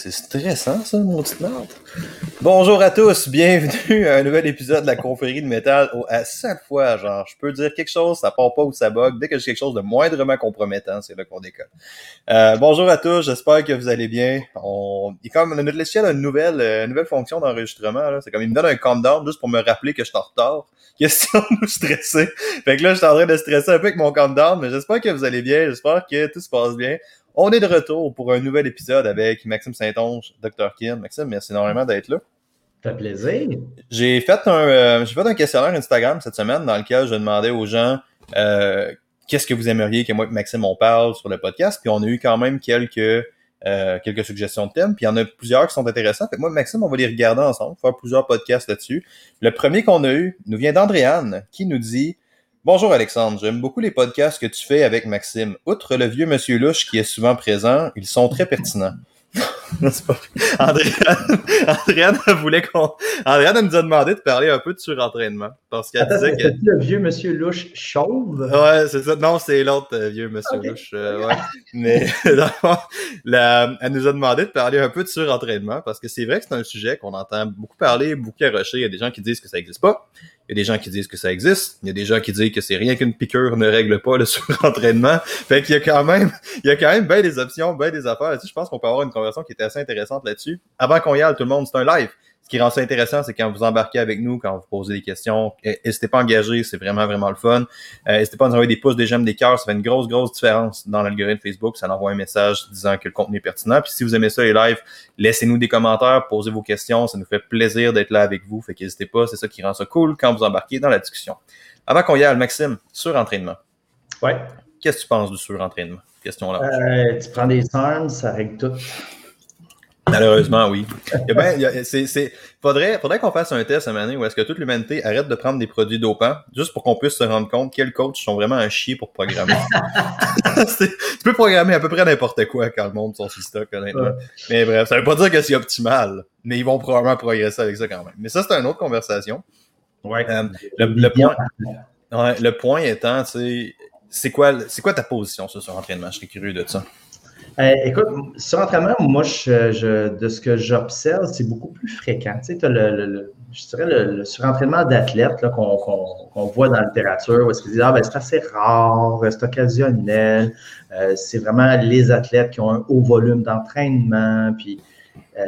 C'est stressant, ça, mon petit merde. Bonjour à tous, bienvenue à un nouvel épisode de la confrérie de métal. Oh, à chaque fois, genre, je peux dire quelque chose, ça part pas ou ça bug. Dès que j'ai quelque chose de moindrement compromettant, c'est là qu'on décolle. Euh, bonjour à tous, j'espère que vous allez bien. On, est comme, notre logiciel a une nouvelle, euh, nouvelle fonction d'enregistrement, C'est comme, il me donne un countdown juste pour me rappeler que je suis en retard. Question de stresser. Fait que là, je suis en train de stresser un peu avec mon countdown, mais j'espère que vous allez bien, j'espère que tout se passe bien. On est de retour pour un nouvel épisode avec Maxime Saint-Onge, Dr. Kim. Maxime, merci énormément d'être là. Ça fait plaisir. J'ai fait un euh, j'ai fait un questionnaire Instagram cette semaine dans lequel je demandais aux gens euh, qu'est-ce que vous aimeriez que moi et Maxime on parle sur le podcast. Puis on a eu quand même quelques euh, quelques suggestions de thèmes. Puis il y en a plusieurs qui sont intéressants. Fait que moi et Maxime, on va les regarder ensemble, faire plusieurs podcasts là-dessus. Le premier qu'on a eu nous vient d'Andréane qui nous dit Bonjour Alexandre, j'aime beaucoup les podcasts que tu fais avec Maxime. Outre le vieux monsieur louche qui est souvent présent, ils sont très pertinents. Andréane, voulait qu'on. Andréane nous a demandé de parler un peu de surentraînement. Parce qu'elle disait que. le vieux monsieur louche chauve? Ouais, c'est ça. Non, c'est l'autre euh, vieux monsieur louche. Euh, ouais. Mais la, elle nous a demandé de parler un peu de surentraînement parce que c'est vrai que c'est un sujet qu'on entend beaucoup parler, beaucoup arrocher. Il y a des gens qui disent que ça n'existe pas. Il y a des gens qui disent que ça existe. Il y a des gens qui disent que c'est rien qu'une piqûre ne règle pas le surentraînement. Fait qu'il y a quand même, il y a quand même bien des options, bien des affaires. je pense qu'on peut avoir une conversation qui était assez intéressante là-dessus. Avant qu'on y aille, tout le monde, c'est un live ce qui rend ça intéressant, c'est quand vous embarquez avec nous, quand vous posez des questions, n'hésitez pas à engager, c'est vraiment, vraiment le fun. Euh, n'hésitez pas à nous envoyer des pouces, des j'aime, des cœurs, ça fait une grosse, grosse différence dans l'algorithme Facebook, ça envoie un message disant que le contenu est pertinent. Puis si vous aimez ça les lives, laissez-nous des commentaires, posez vos questions, ça nous fait plaisir d'être là avec vous, fait qu'hésitez pas, c'est ça qui rend ça cool quand vous embarquez dans la discussion. Avant qu'on y aille, Maxime, surentraînement. Ouais. Qu'est-ce que tu penses du surentraînement? Question là. Euh, tu prends des armes, ça règle tout. Malheureusement, oui. Il ben, c'est, faudrait, faudrait qu'on fasse un test à un où est-ce que toute l'humanité arrête de prendre des produits dopants juste pour qu'on puisse se rendre compte quels coachs sont vraiment un chier pour programmer. tu peux programmer à peu près n'importe quoi quand le monde sont sur stock, honnêtement. Mais bref, ça veut pas dire que c'est optimal, mais ils vont probablement progresser avec ça quand même. Mais ça, c'est une autre conversation. Ouais. Euh, le, point, ouais, le point étant, tu sais, c'est quoi, c'est quoi ta position sur l'entraînement? Je serais curieux de ça. Euh, écoute, sur entraînement, moi, je, de ce que j'observe, c'est beaucoup plus fréquent. Tu sais, as le, je dirais le, surentraînement d'athlètes qu'on voit dans la littérature, où disent ah, ben, c'est assez rare, c'est occasionnel, euh, c'est vraiment les athlètes qui ont un haut volume d'entraînement. Puis, euh,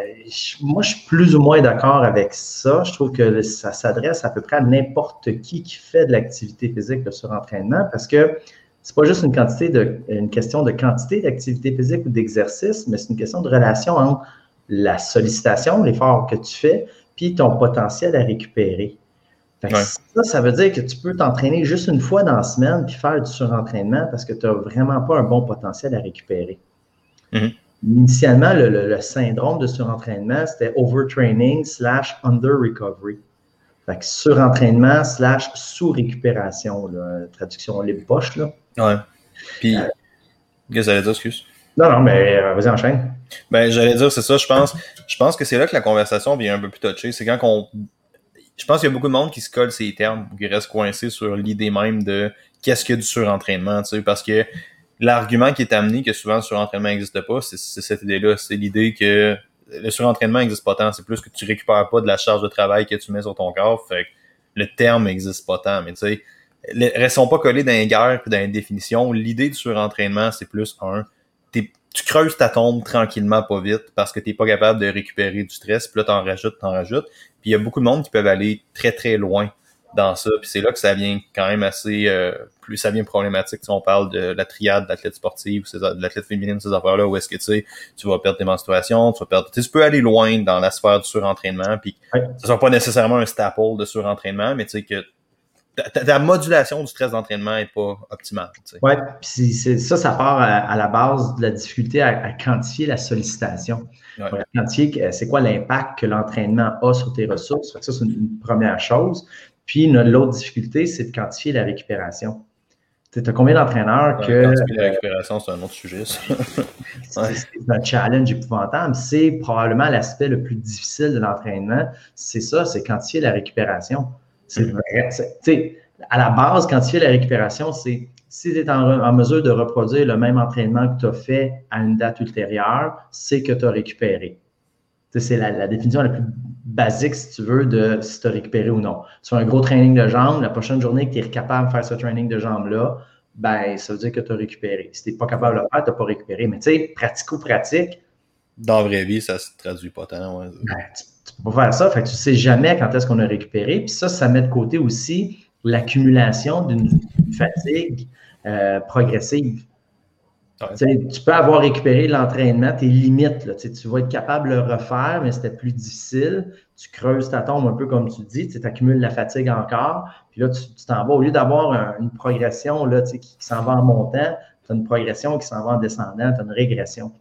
moi, je suis plus ou moins d'accord avec ça. Je trouve que ça s'adresse à peu près à n'importe qui qui fait de l'activité physique, le surentraînement, parce que c'est pas juste une quantité de, une question de quantité d'activité physique ou d'exercice, mais c'est une question de relation entre la sollicitation, l'effort que tu fais, puis ton potentiel à récupérer. Ça, ça veut dire que tu peux t'entraîner juste une fois dans la semaine puis faire du surentraînement parce que tu n'as vraiment pas un bon potentiel à récupérer. Mm-hmm. Initialement, le, syndrome de surentraînement, c'était overtraining slash under recovery. Fait que surentraînement slash sous-récupération, traduction libre poche. Là. Ouais. Puis, euh, qu'est-ce que j'allais dire, excuse? Non, non, mais euh, vas-y, enchaîne. Ben, j'allais dire, c'est ça, je pense. Je pense que c'est là que la conversation vient un peu plus touchée. C'est quand qu'on. Je pense qu'il y a beaucoup de monde qui se colle ces termes, qui reste coincé sur l'idée même de qu'est-ce que du surentraînement, tu sais, parce que l'argument qui est amené que souvent le surentraînement n'existe pas, c'est cette idée-là. C'est l'idée que le surentraînement n'existe pas tant. C'est plus que tu récupères pas de la charge de travail que tu mets sur ton corps. Fait que le terme n'existe pas tant. Mais tu sais, restons pas collés dans une guerre et dans une définition. L'idée du surentraînement, c'est plus un, tu creuses ta tombe tranquillement, pas vite, parce que t'es pas capable de récupérer du stress, puis là, t'en rajoutes, t'en rajoutes. Puis il y a beaucoup de monde qui peuvent aller très, très loin dans ça. Puis c'est là que ça vient quand même assez euh, plus ça vient problématique. Si on parle de la triade d'athlète sportive, de l'athlète féminine, ces affaires-là, où est-ce que tu sais, tu vas perdre tes menstruations, tu vas perdre. Tu peux aller loin dans la sphère du surentraînement, puis ouais. ce sera pas nécessairement un staple de surentraînement, mais tu sais que ta, modulation du stress d'entraînement n'est pas optimale. Oui, puis ça, ça part à, la base de la difficulté à, quantifier la sollicitation. Quantifier, c'est quoi l'impact que l'entraînement a sur tes ressources. Ça, c'est une, première chose. Puis l'autre difficulté, c'est de quantifier la récupération. Tu as combien d'entraîneurs que. Quantifier la récupération, c'est un autre sujet, C'est un challenge épouvantable. C'est probablement l'aspect le plus difficile de l'entraînement. C'est ça, c'est quantifier la récupération. C'est vrai. à la base, fais la récupération, c'est si tu es en, mesure de reproduire le même entraînement que tu as fait à une date ultérieure, c'est que tu as récupéré. C'est la, définition la plus basique, si tu veux, de si tu as récupéré ou non. Sur un gros training de jambes, la prochaine journée que tu es capable de faire ce training de jambes-là, ben, ça veut dire que tu as récupéré. Si tu n'es pas capable de le faire, tu n'as pas récupéré. Mais tu sais, pratico-pratique. Dans la vraie vie, ça se traduit pas tant. Ben, tu, ne peux pas faire ça. Fait que tu sais jamais quand est-ce qu'on a récupéré. Puis ça, ça met de côté aussi l'accumulation d'une fatigue euh, progressive. Tu peux avoir récupéré l'entraînement, tes limites. Là, tu vas être capable de le refaire, mais c'était plus difficile. Tu creuses ta tombe un peu comme tu dis, tu accumules la fatigue encore. Puis là, tu t'en vas. Au lieu d'avoir une progression là, qui, qui s'en va en montant, tu as une progression qui s'en va en descendant, tu as une régression.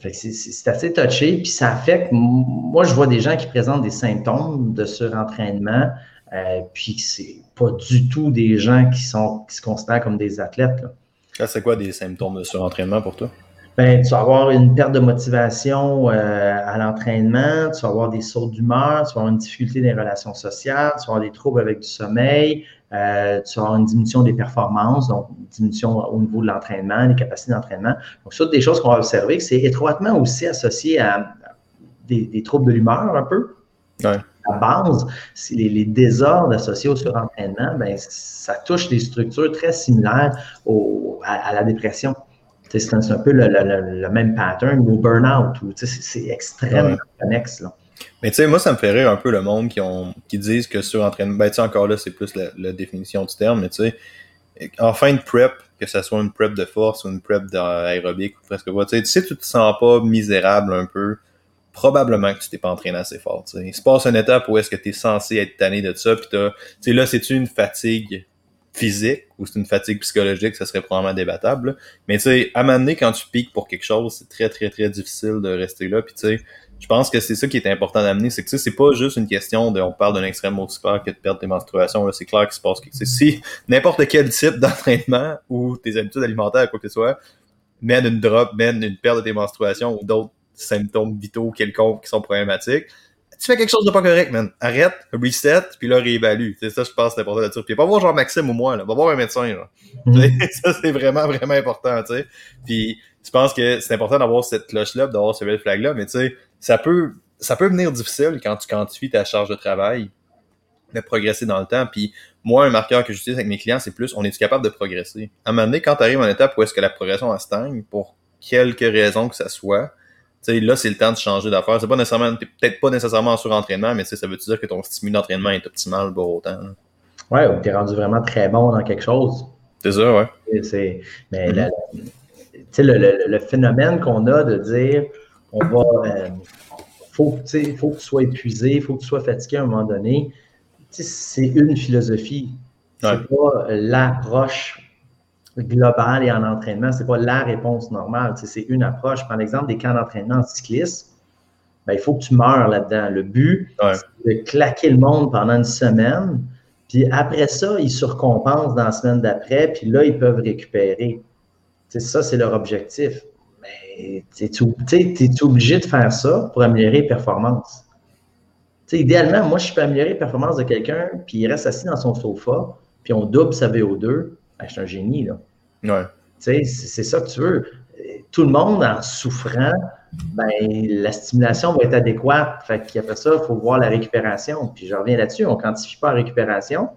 C'est assez touché, puis ça affecte. Moi, je vois des gens qui présentent des symptômes de surentraînement, euh, puis c'est pas du tout des gens qui, sont, qui se considèrent comme des athlètes. Là. C'est quoi des symptômes de surentraînement pour toi? Ben, tu vas avoir une perte de motivation euh, à l'entraînement, tu vas avoir des sauts d'humeur, tu vas avoir une difficulté des relations sociales, tu vas avoir des troubles avec du sommeil, euh, tu vas avoir une diminution des performances, donc une diminution au niveau de l'entraînement, des capacités d'entraînement. Donc, ça, des choses qu'on va observer, c'est étroitement aussi associé à des, troubles de l'humeur un peu. Ouais la base, les, les, désordres associés au surentraînement, ben, ça touche des structures très similaires au, à, la dépression. C'est un, peu le, même pattern au burn-out, c'est extrêmement connexe. Là. Mais tu sais, moi, ça me fait rire un peu le monde qui, ont, qui disent que surentraînement, ben tu sais, encore là, c'est plus la, définition du terme, mais tu sais, en fin de prep, que ce soit une prep de force ou une prep d'aérobic ou presque pas, tu sais, tu sais, tu te sens pas misérable un peu, probablement que tu t'es pas entraîné assez fort. T'sais. Il se passe une étape où est-ce que tu es censé être tanné de ça, puis t'as, là, c'est-tu une fatigue physique ou c'est une fatigue psychologique, ça serait probablement débattable. Mais tu sais, à un moment donné, quand tu piques pour quelque chose, c'est très, très, très difficile de rester là. Puis tu sais, je pense que c'est ça qui est important d'amener, c'est que tu sais, c'est pas juste une question de, on parle d'un extrême super que de perdre tes menstruations, c'est clair qu'il se passe quelque chose. Si n'importe quel type d'entraînement ou tes habitudes alimentaires, quoi que ce soit, mène une drop, mène une perte de tes menstruations ou d'autres symptômes vitaux quelconques qui sont problématiques, tu fais quelque chose de pas correct, man. Arrête, reset, puis là, réévalue. C'est ça, je pense, c'est important de dire. Puis pas voir genre Maxime ou moi, là. Va voir un médecin, là. Mm. ça, c'est vraiment, vraiment important, tu sais. Puis je pense que c'est important d'avoir cette cloche-là, d'avoir ce red flag-là, mais tu sais, ça peut, ça peut venir difficile quand tu quantifies ta charge de travail, de progresser dans le temps. Puis moi, un marqueur que j'utilise avec mes clients, c'est plus, on est capable de progresser? À un moment donné, quand tu arrives à une étape où est-ce que la progression elle stagne, pour quelques raisons que ça soit, là, c'est le temps de changer d'affaires. C'est pas nécessairement, peut-être pas nécessairement en surentraînement, mais ça veut dire que ton stimuli d'entraînement est optimal pour autant? Ouais, ou tu es rendu vraiment très bon dans quelque chose. C'est ça, ouais. mais mm-hmm. le, le, phénomène qu'on a de dire on va euh, faut, faut que tu sois épuisé, il faut que tu sois fatigué à un moment donné, c'est une philosophie. C'est pas l'approche global et en entraînement. Ce n'est pas la réponse normale. C'est une approche. Par exemple, des camps d'entraînement en cyclisme, ben, il faut que tu meurs là-dedans. Le but, c'est de claquer le monde pendant une semaine. Puis après ça, ils se récompensent dans la semaine d'après. Puis là, ils peuvent récupérer. ça, c'est leur objectif. Mais tu es, obligé de faire ça pour améliorer les performances. idéalement, moi, je peux améliorer les performances de quelqu'un, puis il reste assis dans son sofa, puis on double sa VO2 ben, je suis un génie, là. Ouais. Tu sais, c'est ça que tu veux. Tout le monde en souffrant, ben, la stimulation va être adéquate. Fait qu'après ça, il faut voir la récupération. Puis je reviens là-dessus, on ne quantifie pas la récupération.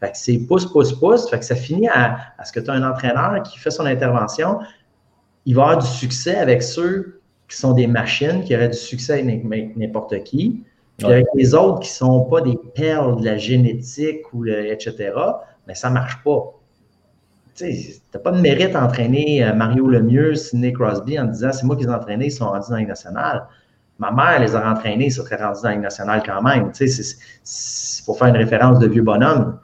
Fait que c'est pouce, pouce, pouce. Fait que ça finit à, ce que tu as un entraîneur qui fait son intervention. Il va avoir du succès avec ceux qui sont des machines, qui auraient du succès avec n'importe qui. Puis avec les autres qui ne sont pas des perles de la génétique, ou etc., mais ça ne marche pas tu n'as pas de mérite à entraîner euh, Mario Lemieux, Sidney Crosby en disant c'est moi qui les ai entraînés, ils sont rendus dans la nationale. Ma mère les a entraînés, ils seraient rendus dans la nationale quand même. Tu sais, pour faire une référence de vieux bonhomme.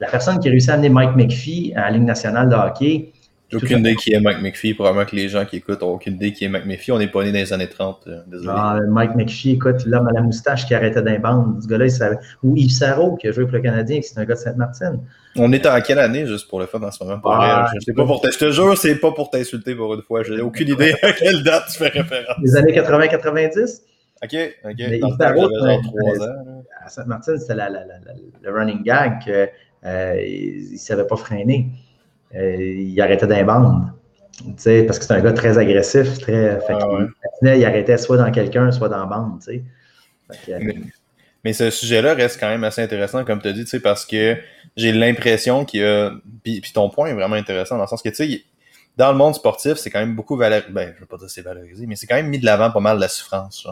La personne qui a réussi à amener Mike McPhee à la Ligue nationale de hockey, aucune idée qui est Mike McPhee. Probablement que les gens qui écoutent n'ont aucune idée qui est Mike McPhee. On n'est pas né dans les années 30. Euh, désolé. Ah, Mike McPhee, écoute, l'homme à la moustache qui arrêtait d'un. Ce gars-là, il savait. Ou Yves Sarro, qui a joué pour le Canadien, qui c'est un gars de Sainte-Martine. On est en quelle année, juste pour le fun en ce moment? Ah, je, pas pour je te jure, c'est pas pour t'insulter pour une fois. J'ai aucune idée à quelle date tu fais référence. Les années 80-90? OK, OK. J'avais genre 3 ans. À Sainte-Martine, c'était le running gag qu'il euh, ne savait pas freiner. Euh, il arrêtait d'un bande. Parce que c'est un gars très agressif, très. Fait ah il, arrêtait soit dans quelqu'un, soit dans la bande. Mais, mais, ce sujet-là reste quand même assez intéressant, comme tu as dit, parce que j'ai l'impression qu'il y a. Puis, puis, ton point est vraiment intéressant dans le sens que, tu sais, dans le monde sportif, c'est quand même beaucoup valorisé. Ben, je veux pas dire c'est valorisé, mais c'est quand même mis de l'avant pas mal la souffrance.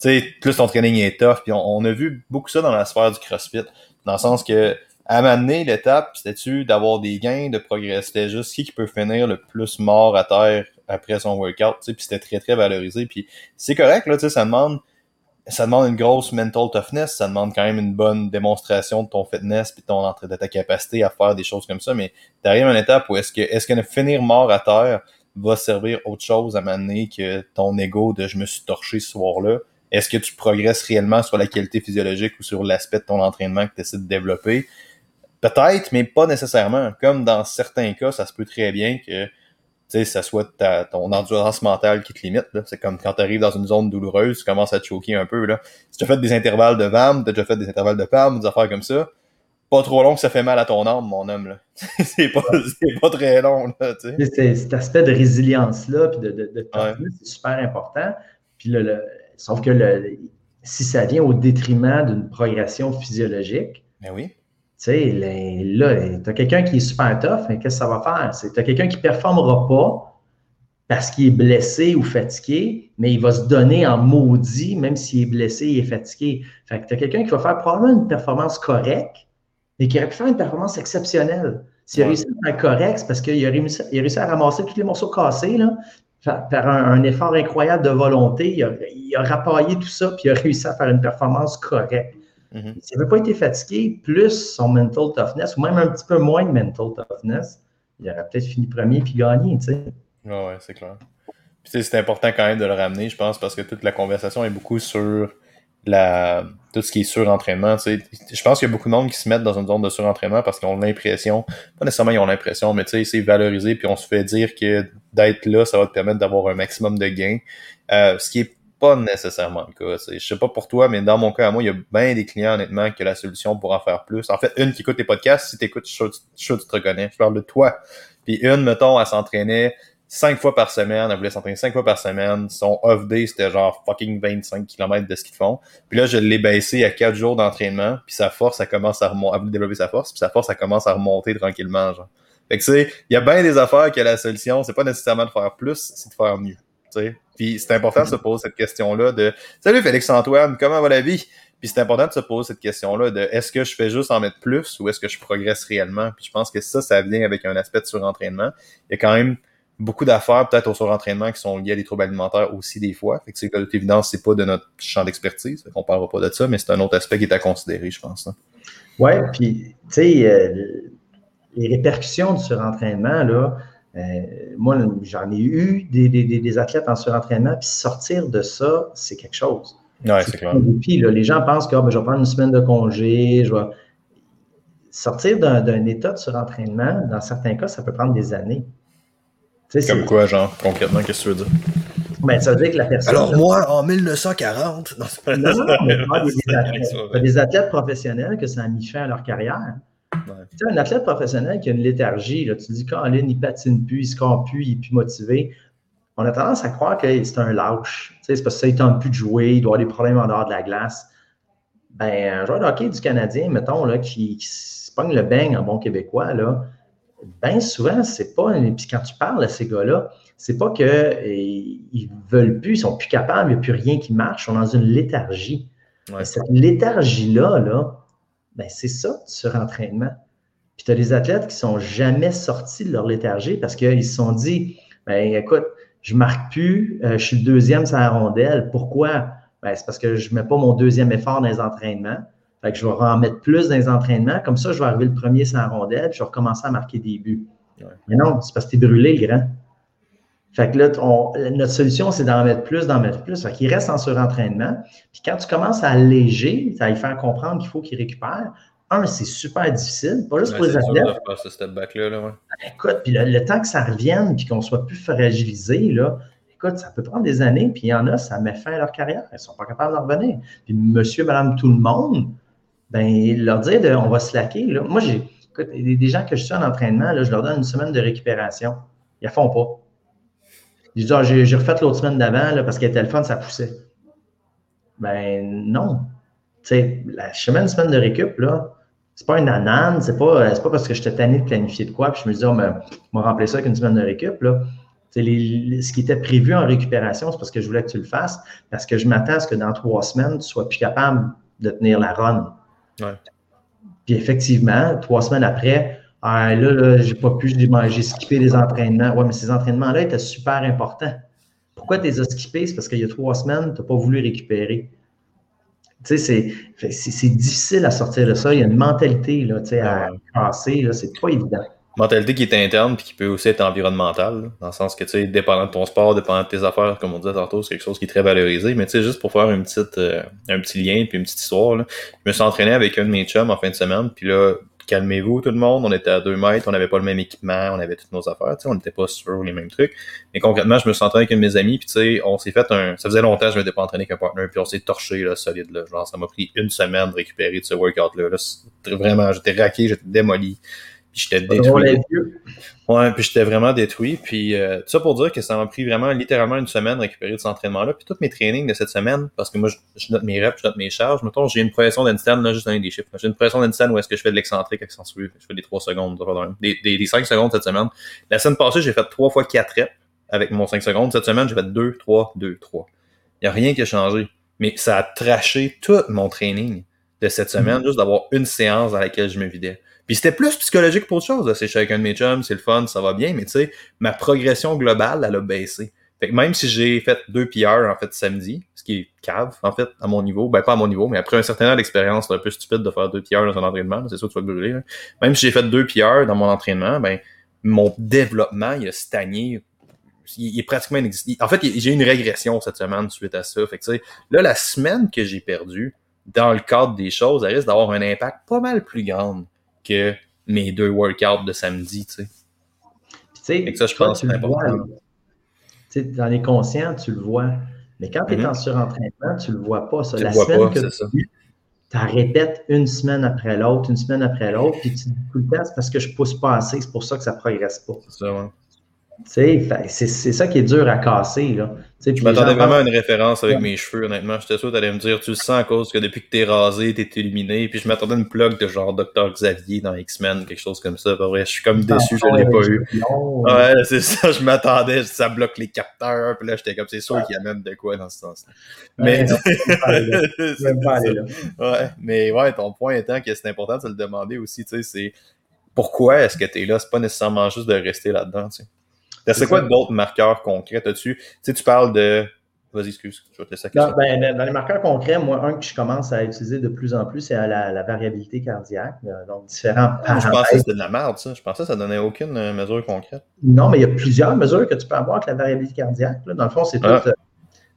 Tu sais, plus ton training est tough, puis on, a vu beaucoup ça dans la sphère du CrossFit, dans le sens que à m'amener l'étape, c'était-tu d'avoir des gains de progrès, c'était juste qui qui peut finir le plus mort à terre après son workout, tu sais, puis c'était très très valorisé, puis c'est correct là, tu sais, ça demande ça demande une grosse mental toughness, ça demande quand même une bonne démonstration de ton fitness puis ton de ta capacité à faire des choses comme ça. Mais t'arrives à une étape où est-ce que est-ce que finir mort à terre va servir autre chose à m'amener que ton ego de je me suis torché ce soir-là? Est-ce que tu progresses réellement sur la qualité physiologique ou sur l'aspect de ton entraînement que tu essaies de développer? Peut-être, mais pas nécessairement. Comme dans certains cas, ça se peut très bien que tu sais, ça soit ta, ton endurance mentale qui te limite. C'est comme quand tu arrives dans une zone douloureuse, tu commences à te choquer un peu. Là. Si tu as fait des intervalles de VAM, tu as déjà fait des intervalles de PAM, des affaires comme ça, pas trop long que ça fait mal à ton âme, mon homme. C'est, pas, pas très long. Là, cet aspect de résilience-là, puis de, de, de c'est super important. Puis le, sauf que le, si ça vient au détriment d'une progression physiologique, ben oui sais, là, tu as quelqu'un qui est super tough, mais qu'est-ce que ça va faire? Tu as quelqu'un qui ne performera pas parce qu'il est blessé ou fatigué, mais il va se donner en maudit, même s'il est blessé et fatigué. Fait que tu as quelqu'un qui va faire probablement une performance correcte, mais qui aurait pu faire une performance exceptionnelle. S'il a réussi à faire correct, c'est parce qu'il a, réussi, a réussi à ramasser tous les morceaux cassés, là, par un, effort incroyable de volonté. Il a, il a rapaillé tout ça, puis il a réussi à faire une performance correcte. Mm-hmm. S'il n'avait pas été fatigué, plus son mental toughness, ou même un petit peu moins de mental toughness, il aurait peut-être fini premier puis gagné, tu sais. Ouais, ouais, c'est clair. Puis c'est important quand même de le ramener, je pense, parce que toute la conversation est beaucoup sur la tout ce qui est surentraînement. Tu sais. Je pense qu'il y a beaucoup de monde qui se mettent dans une zone de surentraînement parce qu'ils ont l'impression, pas nécessairement ils ont l'impression, mais tu sais, c'est valorisé, puis on se fait dire que d'être là, ça va te permettre d'avoir un maximum de gains. Euh, ce qui est pas nécessairement le cas. Je sais pas pour toi, mais dans mon cas, à moi, il y a bien des clients, honnêtement, que la solution pour en faire plus. En fait, une qui écoute tes podcasts, si t'écoutes, je tu te reconnais. Je parle de toi. Puis une, mettons, elle s'entraînait cinq fois par semaine, elle voulait s'entraîner cinq fois par semaine. Son off-day, c'était genre fucking 25 km de ce qu'ils font. Puis là, je l'ai baissé à quatre jours d'entraînement, puis sa force, ça commence à remonter, à développer sa force, puis sa force, ça commence à remonter tranquillement, genre. Fait que c'est, il y a bien des affaires que la solution, c'est pas nécessairement de faire plus, c'est de faire mieux. Puis c'est important de se poser cette question-là de Salut Félix-Antoine, comment va la vie? Puis c'est important de se poser cette question-là de est-ce que je fais juste en mettre plus ou est-ce que je progresse réellement? Puis je pense que ça, ça vient avec un aspect de surentraînement. Il y a quand même beaucoup d'affaires peut-être au surentraînement qui sont liées à des troubles alimentaires aussi des fois. Fait que c'est de toute évidence, c'est pas de notre champ d'expertise. On parlera pas de ça, mais c'est un autre aspect qui est à considérer, je pense. Ouais, puis tu sais, euh, les répercussions du surentraînement, là, moi, j'en ai eu des, athlètes en surentraînement, puis sortir de ça, c'est quelque chose. Oui, c'est clair. Puis, les gens pensent que ah, ben, je vais prendre une semaine de congé, je vais. Sortir d'un état de surentraînement, dans certains cas, ça peut prendre des années. Comme quoi, genre, concrètement, qu'est-ce que tu veux dire? Ben, ça veut dire que la personne. Alors, moi, en 1940. Non, c'est pas non, des, des athlètes professionnels que ça a mis fin à leur carrière. Tu sais, un athlète professionnel qui a une léthargie, là, tu dis, quand il patine plus, il se score plus, il est plus motivé. On a tendance à croire que c'est un lâche. Tu sais, c'est parce que ça, il tente plus de jouer, il doit avoir des problèmes en dehors de la glace. Ben, un joueur de hockey du Canadien, mettons, là, qui, se pogne le bang en bon québécois, là, bien souvent, c'est pas. Puis quand tu parles à ces gars-là, c'est pas qu'ils ne veulent plus, ils sont plus capables, il n'y a plus rien qui marche, ils sont dans une léthargie. Cette léthargie-là, là, ben, c'est ça, du surentraînement. Puis tu as des athlètes qui sont jamais sortis de leur léthargie parce qu'ils se sont dit ben, écoute, je marque plus, euh, je suis le deuxième sur la rondelle. Pourquoi? Ben, c'est parce que je ne mets pas mon deuxième effort dans les entraînements. Fait que je vais en mettre plus dans les entraînements. Comme ça, je vais arriver le premier sur la rondelle, puis je vais recommencer à marquer des buts. Mais non, c'est parce que tu es brûlé, le grand. Fait que là, notre solution, c'est d'en mettre plus, d'en mettre plus. Fait qu'il reste en surentraînement. Puis quand tu commences à alléger, à lui faire comprendre qu'il faut qu'il récupère, un, c'est super difficile, pas juste pour les athlètes. Ce step back -là, là, Écoute, puis le, temps que ça revienne, puis qu'on soit plus fragilisé, là, écoute, ça peut prendre des années, puis il y en a, ça met fin à leur carrière. Ils ne sont pas capables de revenir. Puis monsieur, madame, tout le monde, ben, leur dire de, on va se laquer. Là. Moi, j'ai écoute, des gens que je suis en entraînement, là, je leur donne une semaine de récupération. Ils ne font pas. Ils disent, ah, j'ai refait l'autre semaine d'avant parce qu'elle était le fun, ça poussait. Ben non. Tu sais, la semaine, une semaine de récup, là, c'est pas une anane, c'est pas, pas parce que je t'ai tanné de planifier de quoi, puis je me dis, oh, mais, on va remplir ça avec une semaine de récup, là. Les, ce qui était prévu en récupération, c'est parce que je voulais que tu le fasses, parce que je m'attends à ce que dans trois semaines, tu sois plus capable de tenir la run. Puis effectivement, trois semaines après, ah, là, là j'ai pas pu, j'ai skippé les entraînements. Ouais, mais ces entraînements-là étaient super importants. Pourquoi tu les as skippés? C'est parce qu'il y a trois semaines, tu n'as pas voulu récupérer. Tu sais, c'est difficile à sortir de ça. Il y a une mentalité là, tu sais, à passer. Là, c'est pas évident. Mentalité qui est interne puis qui peut aussi être environnementale, dans le sens que, tu sais, dépendant de ton sport, dépendant de tes affaires, comme on disait tantôt, c'est quelque chose qui est très valorisé. Mais tu sais, juste pour faire une petite, euh, un petit lien puis une petite histoire, là, je me suis entraîné avec un de mes chums en fin de semaine, puis là, calmez-vous tout le monde, on était à deux mètres, on n'avait pas le même équipement, on avait toutes nos affaires, on n'était pas sur les mêmes trucs. Mais concrètement, je me suis entraîné avec mes amis, puis tu sais, on s'est fait un. Ça faisait longtemps que je m'étais pas entraîné avec un partner, puis on s'est torché là, solide. Là. Genre, ça m'a pris une semaine de récupérer de ce workout-là. Là. Vraiment, j'étais raqué, j'étais démoli. J'étais détruit. Ouais, puis j'étais vraiment détruit. Puis euh, tout ça pour dire que ça m'a pris vraiment littéralement une semaine de récupérer de cet entraînement-là. Puis tous mes trainings de cette semaine, parce que moi, je, note mes reps, je note mes charges. Mettons, j'ai une progression d'handstand, là, juste donner des chiffres. J'ai une progression d'handstand où est-ce que je fais de l'excentrique accentué. Je fais des 3 secondes, des, des, des 5 secondes cette semaine. La semaine passée, j'ai fait 3 fois 4 reps avec mon 5 secondes. Cette semaine, j'ai fait 2, 3, 2, 3. Il n'y a rien qui a changé. Mais ça a traché tout mon training de cette semaine, mm-hmm. juste d'avoir une séance dans laquelle je me vidais. Puis c'était plus psychologique pour autre chose. C'est chez un de mes chums, c'est le fun, ça va bien, mais tu sais, ma progression globale, elle a baissé. Fait que même si j'ai fait deux PR en fait samedi, ce qui est cave, en fait, à mon niveau, ben pas à mon niveau, mais après un certain temps d'expérience, c'est un peu stupide de faire deux PR dans un entraînement, c'est sûr que tu vas brûler. Même si j'ai fait deux PR dans mon entraînement, ben mon développement, il a stagné. Il, est pratiquement inexistant. En fait, j'ai une régression cette semaine suite à ça. Fait que, là, la semaine que j'ai perdue, dans le cadre des choses, elle risque d'avoir un impact pas mal plus grand que mes deux workouts de samedi, tu sais. Et ça, je pense que c'est important. Tu sais, dans les conscients, tu le vois. Mais quand tu es mm-hmm. en surentraînement, tu le vois pas. Ça. Tu La le vois semaine pas, que tu tu répètes une semaine après l'autre, une semaine après l'autre, puis tu dis tout le temps, c'est parce que je pousse pas assez, c'est pour ça que ça progresse pas. C'est ça, ouais. C'est ça qui est dur à casser. Là. je m'attendais vraiment à une référence avec mes cheveux, honnêtement. J'étais sûr que tu allais me dire, tu le sens à cause que depuis que t'es rasé, t'es illuminé. Puis je m'attendais à une plug de genre Dr. Xavier dans X-Men, quelque chose comme ça. vrai, je suis comme déçu, je l'ai pas eu. Ouais, c'est ça, je m'attendais, ça bloque les capteurs. Puis là, j'étais comme, c'est sûr qu'il y a même de quoi dans ce sens-là. Mais. ouais, mais ouais, ton point étant que c'est important de le demander aussi, tu sais, c'est pourquoi est-ce que tu es là? C'est pas nécessairement juste de rester là-dedans, tu sais. C'est quoi d'autres marqueurs concrets? Dessus? Tu sais, tu parles de. Vas-y, excuse, je vais te laisser dans, ben, dans les marqueurs concrets, moi, un que je commence à utiliser de plus en plus, c'est la, variabilité cardiaque. Donc, différents ah, Je pensais que c'était de la merde, ça. Je pensais que ça ne donnait aucune euh, mesure concrète. Non, mais il y a plusieurs mesures que tu peux avoir avec la variabilité cardiaque. Dans le fond, c'est ah. euh,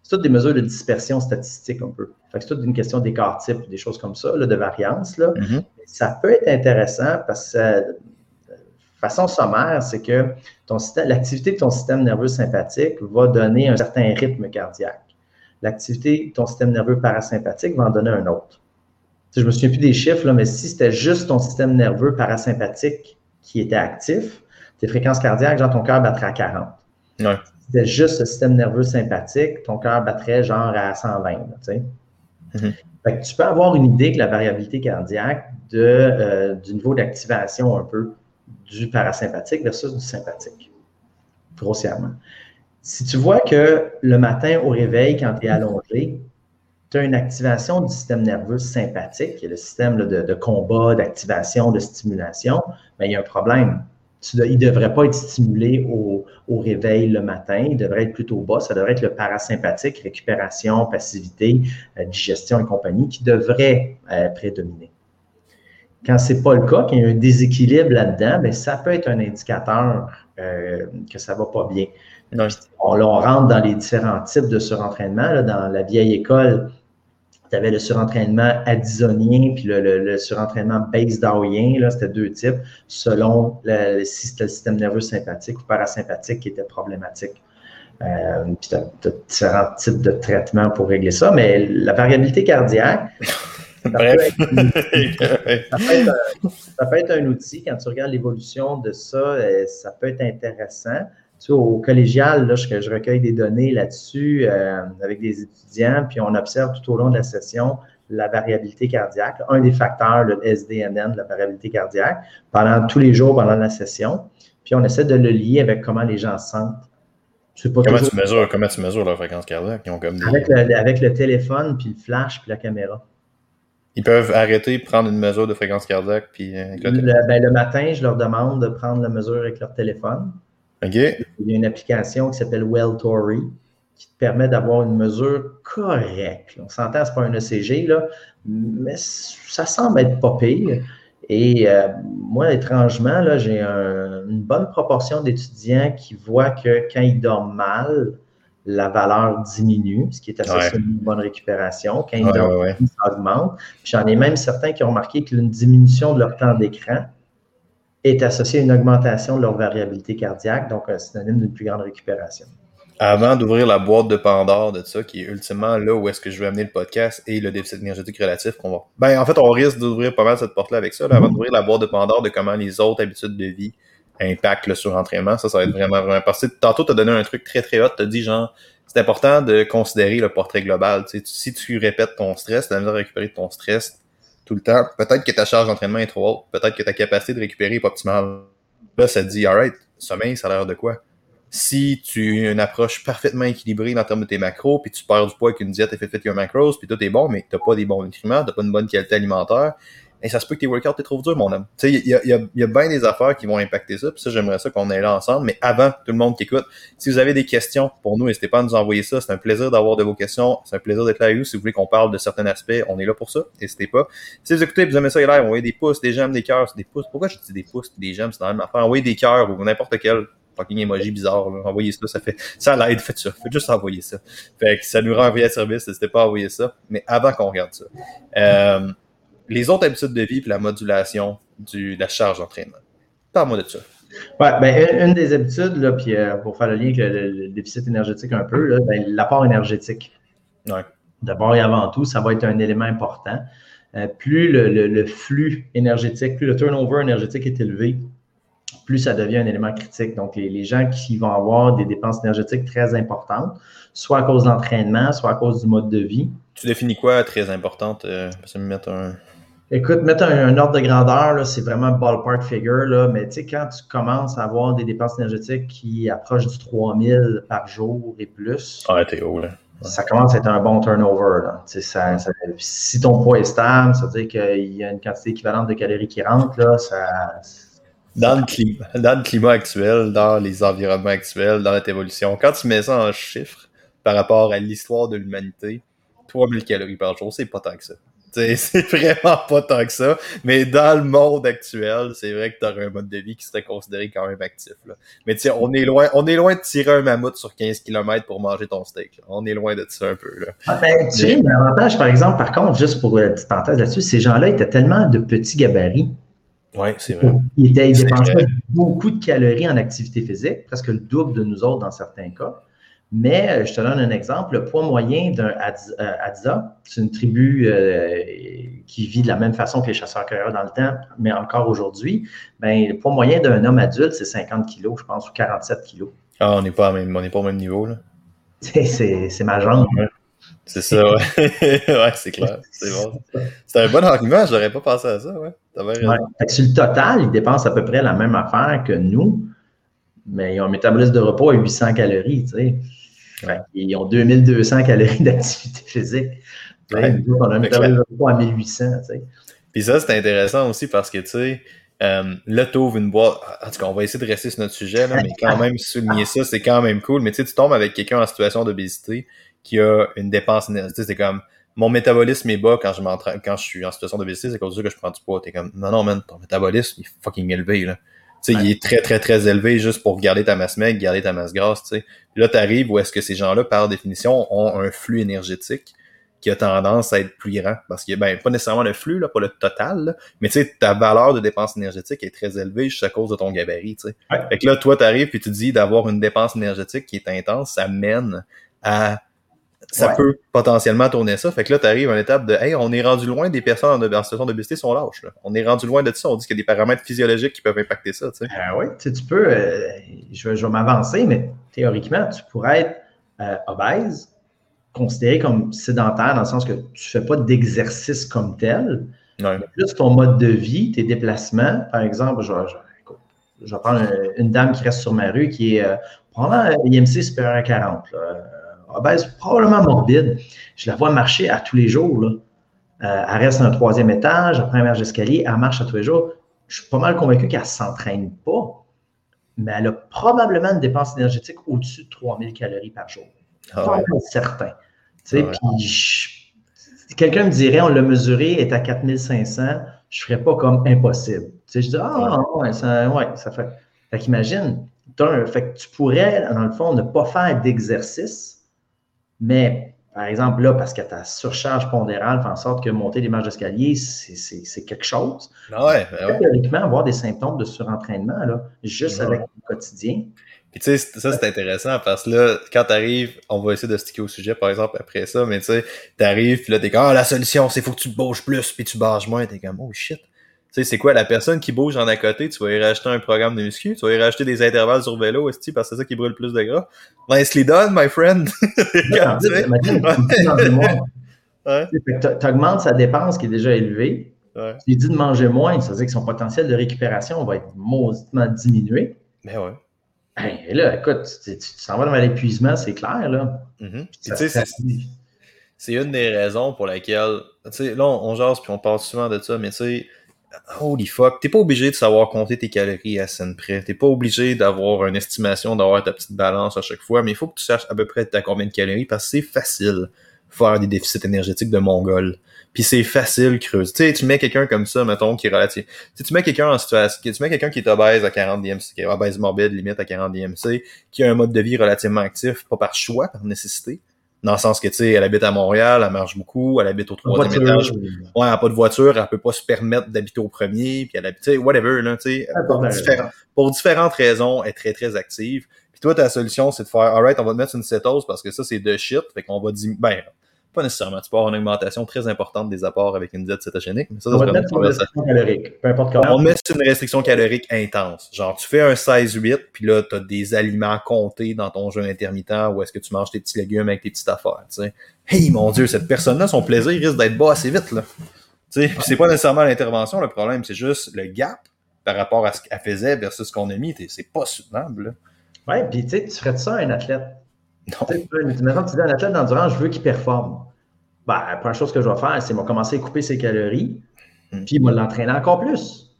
toutes des mesures de dispersion statistique un peu. c'est toute une question d'écart type, des choses comme ça, de variance. Là. Mm-hmm. Ça peut être intéressant parce que façon sommaire, c'est que l'activité de ton système nerveux sympathique va donner un certain rythme cardiaque. L'activité de ton système nerveux parasympathique va en donner un autre. Je ne me souviens plus des chiffres, mais si c'était juste ton système nerveux parasympathique qui était actif, tes fréquences cardiaques, genre ton cœur battrait à 40. Si c'était juste le système nerveux sympathique, ton cœur battrait genre à 120. Mm-hmm. tu peux avoir une idée que la variabilité cardiaque de, euh, du niveau d'activation un peu du parasympathique versus du sympathique, grossièrement. Si tu vois que le matin au réveil, quand tu es allongé, tu as une activation du système nerveux sympathique, le système de, combat, d'activation, de stimulation, bien, il y a un problème. il ne devrait pas être stimulé au, réveil le matin, il devrait être plutôt bas. Ça devrait être le parasympathique, récupération, passivité, euh, digestion et compagnie, qui devrait euh, prédominer. Quand ce n'est pas le cas, qu'il y a un déséquilibre là-dedans, bien, ça peut être un indicateur euh, que ça ne va pas bien. On, on, rentre dans les différents types de surentraînement. dans la vieille école, tu avais le surentraînement addisonien puis le, surentraînement base-dowien. C'était deux types selon le, si c'était le système nerveux sympathique ou parasympathique qui était problématique. Euh, puis tu as, différents types de traitements pour régler ça, mais la variabilité cardiaque, ça, Peut être, ça, peut être un, outil, quand tu regardes l'évolution de ça, euh, ça peut être intéressant. Tu sais, au collégial, là, je, je recueille des données là-dessus euh, avec des étudiants, puis on observe tout au long de la session la variabilité cardiaque, un des facteurs, le SDNN, la variabilité cardiaque, pendant tous les jours pendant la session. Puis on essaie de le lier avec comment les gens se sentent. comment, tu mesures, comment tu mesures leur fréquence cardiaque? avec, le, avec, le, téléphone, puis le flash, puis la caméra. Ils peuvent arrêter, prendre une mesure de fréquence cardiaque, puis euh, le, ben, le matin, je leur demande de prendre la mesure avec leur téléphone. OK. Il y a une application qui s'appelle Welltory qui te permet d'avoir une mesure correcte. On s'entend, ce n'est pas un ECG, là, mais ça semble être pas pire. Et euh, moi, étrangement, j'ai une bonne proportion d'étudiants qui voient que quand ils dorment mal, la valeur diminue, ce qui est associé à une bonne récupération. Quand ils dorment, ça augmente. J'en ai même certains qui ont remarqué qu'une diminution de leur temps d'écran est associée à une augmentation de leur variabilité cardiaque, donc un synonyme d'une plus grande récupération avant d'ouvrir la boîte de Pandore de ça, qui est ultimement là où est-ce que je vais amener le podcast et le déficit énergétique relatif qu'on va. Ben, en fait, on risque d'ouvrir pas mal cette porte-là avec ça, avant d'ouvrir la boîte de Pandore de comment les autres habitudes de vie impactent le surentraînement. Ça, ça va être vraiment, vraiment. Parce que tantôt, tu donné un truc très, très haut. Tu as dit, genre, c'est important de considérer le portrait global. si tu répètes ton stress, tu as besoin de récupérer ton stress tout le temps. Peut-être que ta charge d'entraînement est trop haute. Peut-être que ta capacité de récupérer est pas optimale. Là, ça te dit, alright, sommeil, ça a l'air de quoi? si tu as une approche parfaitement équilibrée en termes de tes macros, puis tu perds du poids avec une diète effet your macros, puis tout est bon, mais t'as pas des bons nutriments, t'as pas une bonne qualité alimentaire, et ça se peut que tes workouts t'es trop dur, mon homme. Tu sais, il y a, y, a, y a bien des affaires qui vont impacter ça, puis ça, j'aimerais ça qu'on ait là ensemble, mais avant, tout le monde qui écoute, si vous avez des questions pour nous, n'hésitez pas à nous envoyer ça, c'est un plaisir d'avoir de vos questions, c'est un plaisir d'être là avec vous, si vous voulez qu'on parle de certains aspects, on est là pour ça, n'hésitez pas. Si vous écoutez, vous aimez ça, live, envoyez des pouces, des j'aime, des cœurs, des pouces, pourquoi je dis des pouces, des j'aime, c'est dans la même affaire, envoyez des cœurs ou n'importe quel fucking emoji bizarre. Envoyez ça, ça fait ça l'aide, faites ça. Faites juste envoyer ça. Fait que ça nous rend un service, n'hésitez pas à envoyer ça. Mais avant qu'on regarde ça, euh, les autres habitudes de vie et la modulation du, de la charge d'entraînement. Parle-moi de ça. Ouais, ben, une, des habitudes, là, puis euh, pour faire le lien avec le, déficit énergétique un peu, ben, l'apport énergétique. Ouais. D'abord et avant tout, ça va être un élément important. Euh, plus le, le, flux énergétique, plus le turnover énergétique est élevé, plus ça devient un élément critique. Donc, les, gens qui vont avoir des dépenses énergétiques très importantes, soit à cause de l'entraînement, soit à cause du mode de vie. Tu définis quoi très importante? Euh, mettre un... Écoute, mettre un, ordre de grandeur, c'est vraiment ballpark figure, là, mais tu sais, quand tu commences à avoir des dépenses énergétiques qui approchent du 3000 par jour et plus, ah, t'es haut, là. ça commence à être un bon turnover. Là. Ça, ça, si ton poids est stable, ça veut dire qu'il y a une quantité équivalente de calories qui rentrent, là, ça, dans le, climat, dans le climat actuel, dans les environnements actuels, dans notre évolution, quand tu mets ça en chiffres par rapport à l'histoire de l'humanité, 3000 calories par jour, c'est pas tant que ça. C'est vraiment pas tant que ça. Mais dans le monde actuel, c'est vrai que tu aurais un mode de vie qui serait considéré quand même actif. Là. Mais tu sais, on est loin, on est loin de tirer un mammouth sur 15 km pour manger ton steak. On est loin de ça un peu. Là. Ah ben, tu sais, l'avantage, par exemple, par contre, juste pour une petite parenthèse là-dessus, ces gens-là étaient tellement de petits gabarits oui, c'est vrai. Ils, dépensaient beaucoup de calories en activité physique, presque le double de nous autres dans certains cas. Mais euh, je te donne un exemple. Le poids moyen d'un Hadza, euh, c'est une tribu euh, qui vit de la même façon que les chasseurs-cueilleurs dans le temps, mais encore aujourd'hui. Ben, le poids moyen d'un homme adulte, c'est 50 kilos, je pense, ou 47 kilos. Ah, on n'est pas, pas au même niveau, là. C'est ma jambe. C'est ça, ouais. ouais, c'est clair. C'est bon. C'est un bon argument, je n'aurais pas pensé à ça, ouais. Ouais. sur le total, ils dépensent à peu près la même affaire que nous, mais ils ont un métabolisme de repos à 800 calories, tu sais. Ils ont 2200 calories d'activité physique. Ouais. on a à 1800, tu sais. Puis ça, c'est intéressant aussi parce que, tu sais, euh, là, tu ouvres une boîte. En tout cas, on va essayer de rester sur notre sujet, là, mais quand même, souligner ça, c'est quand même cool. Mais tu sais, tu tombes avec quelqu'un en situation d'obésité qui a une dépense énergétique. C'est comme mon métabolisme est bas quand je quand je suis en situation d'obésité, c'est cause ça que je prends du poids. T'es comme non, non, man, ton métabolisme est fucking élevé. Là. Il est très, très, très élevé juste pour garder ta masse maigre, garder ta masse grasse, tu sais. Là, t'arrives où est-ce que ces gens-là, par définition, ont un flux énergétique qui a tendance à être plus grand. Parce que, ben, pas nécessairement le flux, là, pas le total, mais tu sais, ta valeur de dépense énergétique est très élevée juste à cause de ton gabarit, tu sais. Fait que là, toi, t'arrives puis tu dis d'avoir une dépense énergétique qui est intense, ça mène à ça peut potentiellement tourner ça. Fait que là, tu arrives à une étape de Hey, on est rendu loin des personnes en, situation d'obésité sont lâches. Là. On est rendu loin de ça. On dit qu'il y a des paramètres physiologiques qui peuvent impacter ça. Tu sais. Ah oui, tu, peux, euh, je, vais, m'avancer, mais théoriquement, tu pourrais être euh, obèse, considéré comme sédentaire dans le sens que tu ne fais pas d'exercice comme tel. Ouais. Plus ton mode de vie, tes déplacements, par exemple, je, je, vais prendre une, dame qui reste sur ma rue qui est euh, probablement IMC supérieur à 40. Là obèse, probablement morbide. Je la vois marcher à tous les jours. Là. Euh, elle reste un troisième étage, après un marche d'escalier, elle marche à tous les jours. Je suis pas mal convaincu qu'elle ne s'entraîne pas, mais elle a probablement une dépense énergétique au-dessus de 3000 calories par jour. Ah pas certain. Tu sais, puis quelqu'un me dirait, on l'a mesuré, est à 4500, je ne ferais pas comme impossible. Tu sais, je dis, ah, ouais, ça, ouais, ça fait. Fait qu'imagine, fait que tu pourrais, dans le fond, ne pas faire d'exercice, mais, par exemple, là, parce que ta surcharge pondérale fait en sorte que monter des marches d'escalier, c'est quelque chose. Ah ouais, ben Théoriquement, avoir des symptômes de surentraînement, là, juste avec le quotidien. Puis tu sais, ça c'est intéressant parce que là, quand t'arrives, on va essayer de sticker au sujet par exemple après ça, mais tu sais, t'arrives, puis là t'es comme, ah, la solution c'est faut que tu bouges plus, puis tu bâches moins, t'es comme, oh shit. Tu sais, c'est quoi la personne qui bouge en à côté, tu vas y racheter un programme de muscu, tu vas y racheter des intervalles sur vélo, aussi parce que c'est ça qui brûle plus de gras. Nicely done, my friend! Tu augmentes sa dépense qui est déjà élevée. Ouais. Tu lui dis de manger moins, ça veut dire que son potentiel de récupération va être mauditement diminué. Mais ben ouais. et là, écoute, tu t'en vas dans l'épuisement, c'est clair, là. Mm-hmm. c'est une des raisons pour laquelle, tu sais, là, on, on jase puis on parle souvent de ça, mais tu sais, holy fuck, t'es pas obligé de savoir compter tes calories à scène près. T'es pas obligé d'avoir une estimation, d'avoir ta petite balance à chaque fois, mais il faut que tu saches à peu près à combien de calories parce que c'est facile faire des déficits énergétiques de mongol. Puis c'est facile creuser. Tu sais, tu mets quelqu'un comme ça, mettons, qui est relatif. Si tu mets quelqu'un en situation, tu mets quelqu'un qui est obèse à 40 DMC, qui est obèse morbide, limite à 40 DMC, qui a un mode de vie relativement actif, pas par choix, par nécessité, dans le sens que, tu sais, elle habite à Montréal, elle marche beaucoup, elle habite au troisième étage. Ouais, elle n'a pas de voiture, elle peut pas se permettre d'habiter au premier, puis elle habite, tu sais, whatever, là, tu sais. Pour, pour, différentes raisons, elle est très, très active. Puis toi, ta solution, c'est de faire, alright, on va te mettre une cétose parce que ça, c'est de shit. Fait qu'on va dire, ben, pas nécessairement. Tu peux avoir une augmentation très importante des apports avec une diète cétogénique. Mais ça, on va mettre une restriction calorique, peu importe comment. On met une restriction calorique intense. Genre, tu fais un 16-8, puis là, tu as des aliments comptés dans ton jeûne intermittent où est-ce que tu manges tes petits légumes avec tes petites affaires. sais. Hey, mon Dieu, cette personne-là, son plaisir risque d'être bas assez vite. là. C'est pas nécessairement l'intervention, le problème, c'est juste le gap par rapport à ce qu'elle faisait versus ce qu'on a mis. C'est pas soutenable. Oui, puis tu sais, tu ferais de ça à un athlète Maintenant, tu dis à un athlète d'endurance, je veux qu'il performe. Ben, la première chose que je vais faire, c'est commencer à couper ses calories, hmm. puis il va l'entraîner encore plus.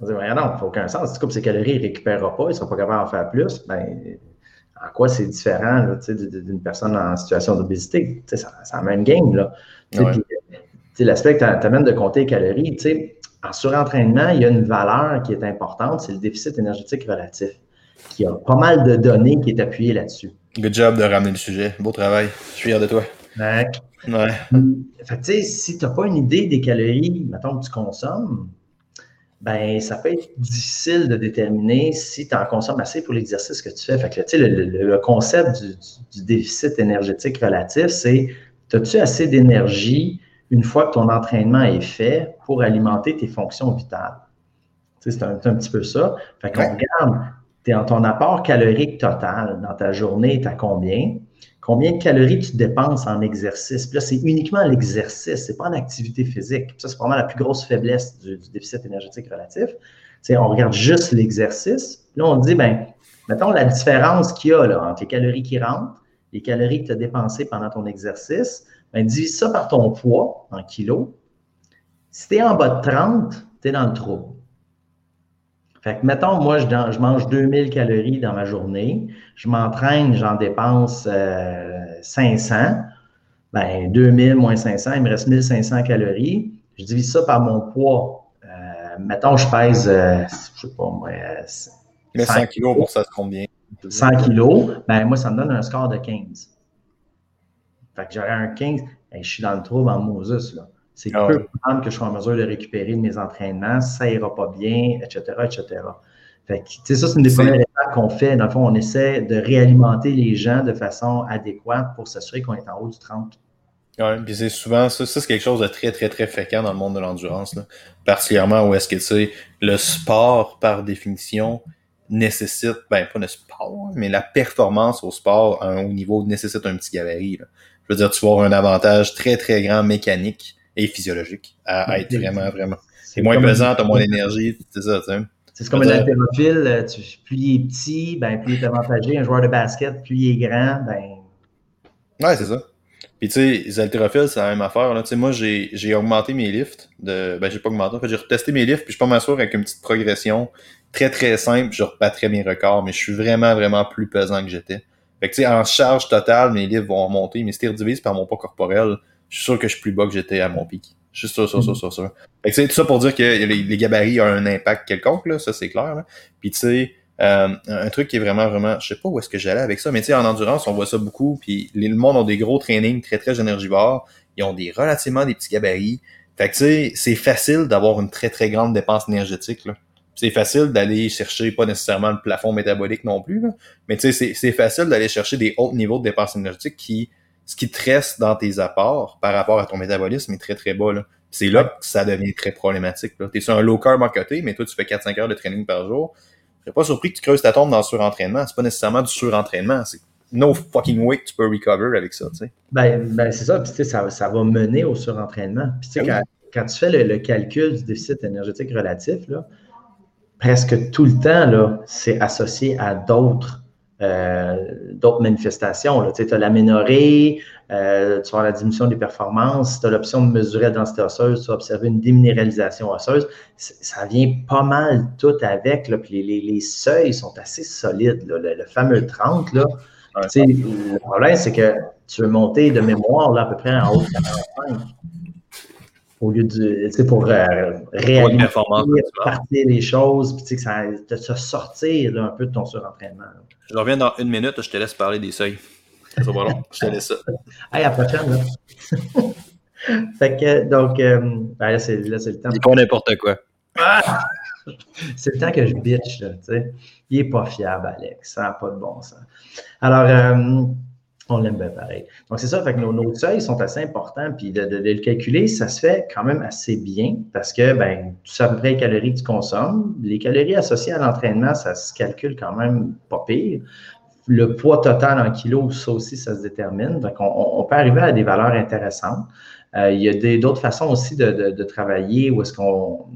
On va dire, non, ça n'a aucun sens. Si tu coupes ses calories, il ne récupérera pas, il ne sera pas capable d'en faire plus. Ben, en quoi c'est différent d'une personne en situation d'obésité? C'est la même game. Là. L'aspect que tu amènes de compter les calories, en surentraînement, il y a une valeur qui est importante, c'est le déficit énergétique relatif, qui a pas mal de données qui est appuyé là-dessus. Good job de ramener le sujet. Beau travail. Je suis fier de toi. Ouais. Ouais. Fait si tu n'as pas une idée des calories, mettons, que tu consommes, ben, ça peut être difficile de déterminer si tu en consommes assez pour l'exercice que tu fais. Fait que, le, le, le, concept du, déficit énergétique relatif, c'est as-tu assez d'énergie une fois que ton entraînement est fait pour alimenter tes fonctions vitales? C'est un, un, petit peu ça. Fait qu'on regarde ton apport calorique total dans ta journée est à combien? Combien de calories tu dépenses en exercice? Puis là, c'est uniquement l'exercice, c'est pas en activité physique. ça, c'est vraiment la plus grosse faiblesse du, déficit énergétique relatif. On regarde juste l'exercice. Là, on dit, ben, mettons la différence qu'il y a là, entre les calories qui rentrent, les calories que tu as dépensées pendant ton exercice, ben, divise ça par ton poids en kilos. Si tu es en bas de 30, tu es dans le trou. Fait que, mettons, moi, je, je, mange 2000 calories dans ma journée. Je m'entraîne, j'en dépense 500. Euh, ben, 2000 moins 500, il me reste 1500 calories. Je divise ça par mon poids. Euh, mettons, je pèse, euh, je sais pas moi, 100, 100 kilos pour ça, combien? 100 kilos, ben, moi, ça me donne un score de 15. Fait que j'aurais un 15, je suis dans le trouble en Moses, là. C'est ah peu probable que je sois en mesure de récupérer de mes entraînements, ça ira pas bien, etc., etc. Fait que, ça, c'est une des premières étapes qu'on fait. Dans le fond, on essaie de réalimenter les gens de façon adéquate pour s'assurer qu'on est en haut du 30. Oui, puis c'est souvent, ça, ça c'est quelque chose de très, très, très fréquent dans le monde de l'endurance. Particulièrement où est-ce que, tu sais, le sport, par définition, nécessite, ben, pas le sport, mais la performance au sport à un haut niveau nécessite un petit gabarit. Je veux dire, tu vas avoir un avantage très, très grand mécanique et physiologique à, être vraiment, vraiment. C'est moins pesant, t'as moins d'énergie, c'est ça, tu sais. C'est comme un haltérophile, euh, plus il est petit, ben, plus il est avantagé. Un joueur de basket, plus il est grand, ben. Ouais, c'est ça. Puis tu sais, les haltérophiles, c'est la même affaire. Là. sais moi, j'ai augmenté mes lifts. De... Ben, j'ai pas augmenté. En fait, j'ai retesté mes lifts, puis je pas m'assurer avec une petite progression très très simple, je rebattrais mes records, mais je suis vraiment, vraiment plus pesant que j'étais. Fait que tu sais, en charge totale, mes livres vont monter, mais si tu par mon poids corporel, je suis sûr que je suis plus bas que j'étais à mon pic. Je suis sûr, sûr, sûr, sûr, sûr. Fait que tout ça pour dire que les, gabarits ont un impact quelconque, là, ça c'est clair. Là. Puis tu sais, euh, un truc qui est vraiment, vraiment, je sais pas où est-ce que j'allais avec ça, mais tu sais, en endurance, on voit ça beaucoup, puis le monde ont des gros trainings très, très énergivores, ils ont des relativement des petits gabarits. Fait que tu sais, c'est facile d'avoir une très, très grande dépense énergétique, là. C'est facile d'aller chercher, pas nécessairement le plafond métabolique non plus, là, mais tu sais, c'est facile d'aller chercher des hauts niveaux de dépense énergétique qui ce qui te reste dans tes apports par rapport à ton métabolisme est très très bas. Là. C'est là que ça devient très problématique. Tu es sur un low carb à côté, mais toi tu fais 4-5 heures de training par jour. Je serais pas surpris que tu creuses ta tombe dans le surentraînement. C'est pas nécessairement du surentraînement. C'est no fucking way que tu peux recover avec ça. sais. Ben, ben c'est ça. Puis, ça, ça va mener au surentraînement. Puis, sais, ah quand, tu fais le, calcul du déficit énergétique relatif, là, presque tout le temps, c'est associé à d'autres euh, d'autres manifestations. Tu as l'aménorrhée, euh, tu as la diminution des performances, tu as l'option de mesurer la densité osseuse, tu as observé une déminéralisation osseuse. Ça vient pas mal tout avec. Là, puis les, les, seuils sont assez solides. Le, fameux 30, là, le problème, c'est que tu veux monter de mémoire là, à peu près en haut de 45 au lieu de, tu sais, pour euh, réaliser, partir les choses, puis tu sais, que ça, de se sortir un peu de ton surentraînement. Je reviens dans une minute, je te laisse parler des seuils. Ça va long, je te laisse ça. Hey, à la prochaine, là. fait que, donc, euh, ben là, c'est le temps. Dis pas n'importe quoi. Ah! c'est le temps que je bitch, là, tu sais. Il est pas fiable, Alex. Ça n'a pas de bon sens. Alors, euh, on l'aime bien pareil. Donc, c'est ça, fait nos, seuils sont assez importants, puis de, le calculer, ça se fait quand même assez bien parce que, ben, tu sais à peu près les calories que tu consommes. Les calories associées à l'entraînement, ça se calcule quand même pas pire. Le poids total en kilos, ça aussi, ça se détermine. Donc, on peut arriver à des valeurs intéressantes. Euh, il y a d'autres façons aussi de, travailler où est-ce qu'on